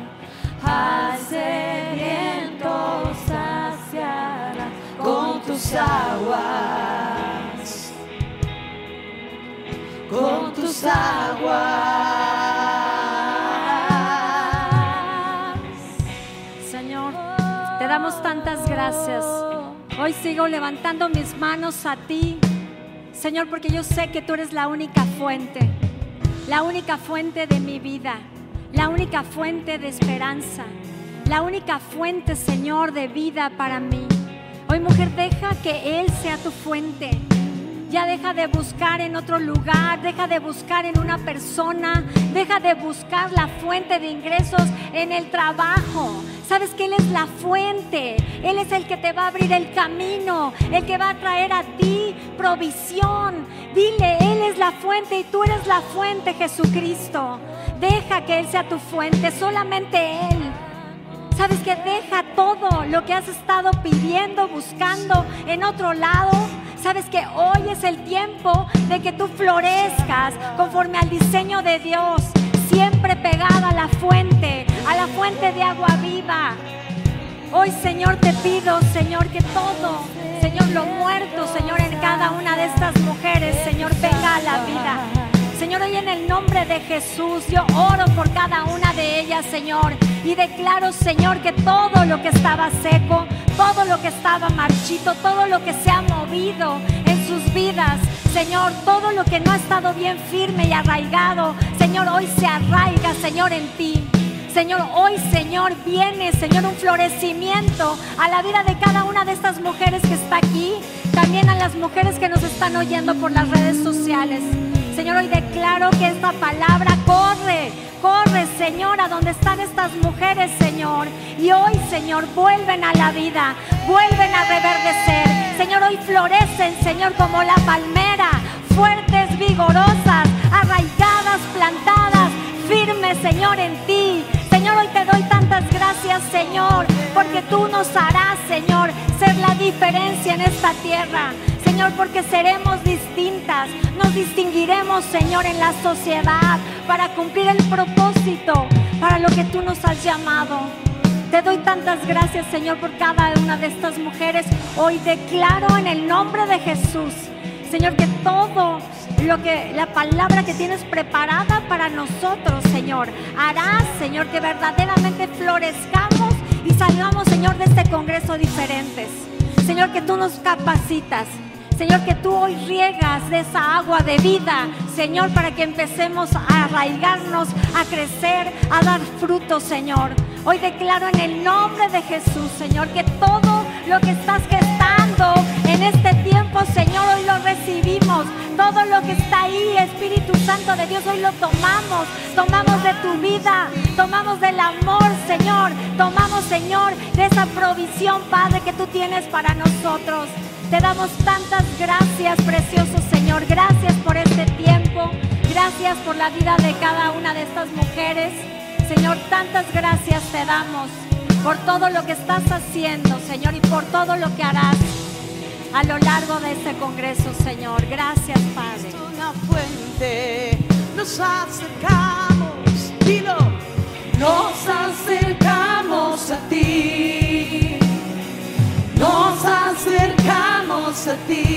al sediento saciará con tus aguas. Con tus aguas. Señor, te damos tantas gracias. Hoy sigo levantando mis manos a ti, Señor, porque yo sé que tú eres la única fuente, la única fuente de mi vida, la única fuente de esperanza, la única fuente, Señor, de vida para mí. Hoy, mujer, deja que Él sea tu fuente. Ya deja de buscar en otro lugar, deja de buscar en una persona, deja de buscar la fuente de ingresos en el trabajo. Sabes que Él es la fuente, Él es el que te va a abrir el camino, el que va a traer a ti provisión. Dile, Él es la fuente y tú eres la fuente, Jesucristo. Deja que Él sea tu fuente, solamente Él. Sabes que deja todo lo que has estado pidiendo, buscando en otro lado. Sabes que hoy es el tiempo de que tú florezcas conforme al diseño de Dios, siempre pegada a la fuente, a la fuente de agua viva. Hoy, Señor, te pido, Señor, que todo, Señor, lo muerto, Señor, en cada una de estas mujeres, Señor, venga a la vida. Señor, hoy en el nombre de Jesús, yo oro por cada una de ellas, Señor, y declaro, Señor, que todo lo que estaba seco, todo lo que estaba marchito, todo lo que se ha movido en sus vidas, Señor, todo lo que no ha estado bien firme y arraigado, Señor, hoy se arraiga, Señor, en ti. Señor, hoy, Señor, viene, Señor, un florecimiento a la vida de cada una de estas mujeres que está aquí, también a las mujeres que nos están oyendo por las redes sociales. Señor, hoy declaro que esta palabra corre, corre, Señor, a donde están estas mujeres, Señor. Y hoy, Señor, vuelven a la vida, vuelven a reverdecer. Señor, hoy florecen, Señor, como la palmera, fuertes, vigorosas, arraigadas, plantadas, firmes, Señor, en ti. Señor, hoy te doy tantas gracias, Señor, porque tú nos harás, Señor, ser la diferencia en esta tierra. Señor, porque seremos distintas, nos distinguiremos, Señor, en la sociedad para cumplir el propósito para lo que tú nos has llamado. Te doy tantas gracias, Señor, por cada una de estas mujeres. Hoy declaro en el nombre de Jesús, Señor, que todo lo que la palabra que tienes preparada para nosotros, Señor, harás, Señor, que verdaderamente florezcamos y salgamos, Señor, de este congreso diferentes. Señor, que tú nos capacitas. Señor, que tú hoy riegas de esa agua de vida, Señor, para que empecemos a arraigarnos, a crecer, a dar frutos, Señor. Hoy declaro en el nombre de Jesús, Señor, que todo lo que estás gestando en este tiempo, Señor, hoy lo recibimos. Todo lo que está ahí, Espíritu Santo de Dios, hoy lo tomamos. Tomamos de tu vida, tomamos del amor, Señor. Tomamos, Señor, de esa provisión, Padre, que tú tienes para nosotros. Te damos tantas gracias, precioso Señor. Gracias por este tiempo. Gracias por la vida de cada una de estas mujeres. Señor, tantas gracias te damos por todo lo que estás haciendo, Señor, y por todo lo que harás a lo largo de este congreso, Señor. Gracias, Padre. Una fuente, nos acercamos, dilo, nos acercamos a ti, nos acercamos a ti,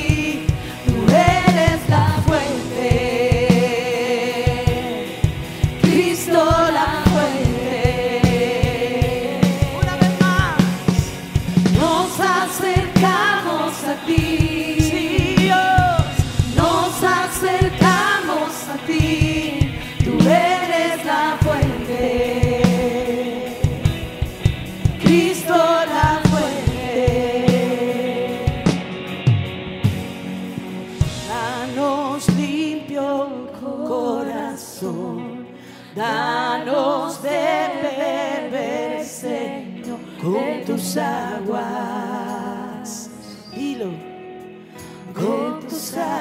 aguas. Dilo. Con tus aguas.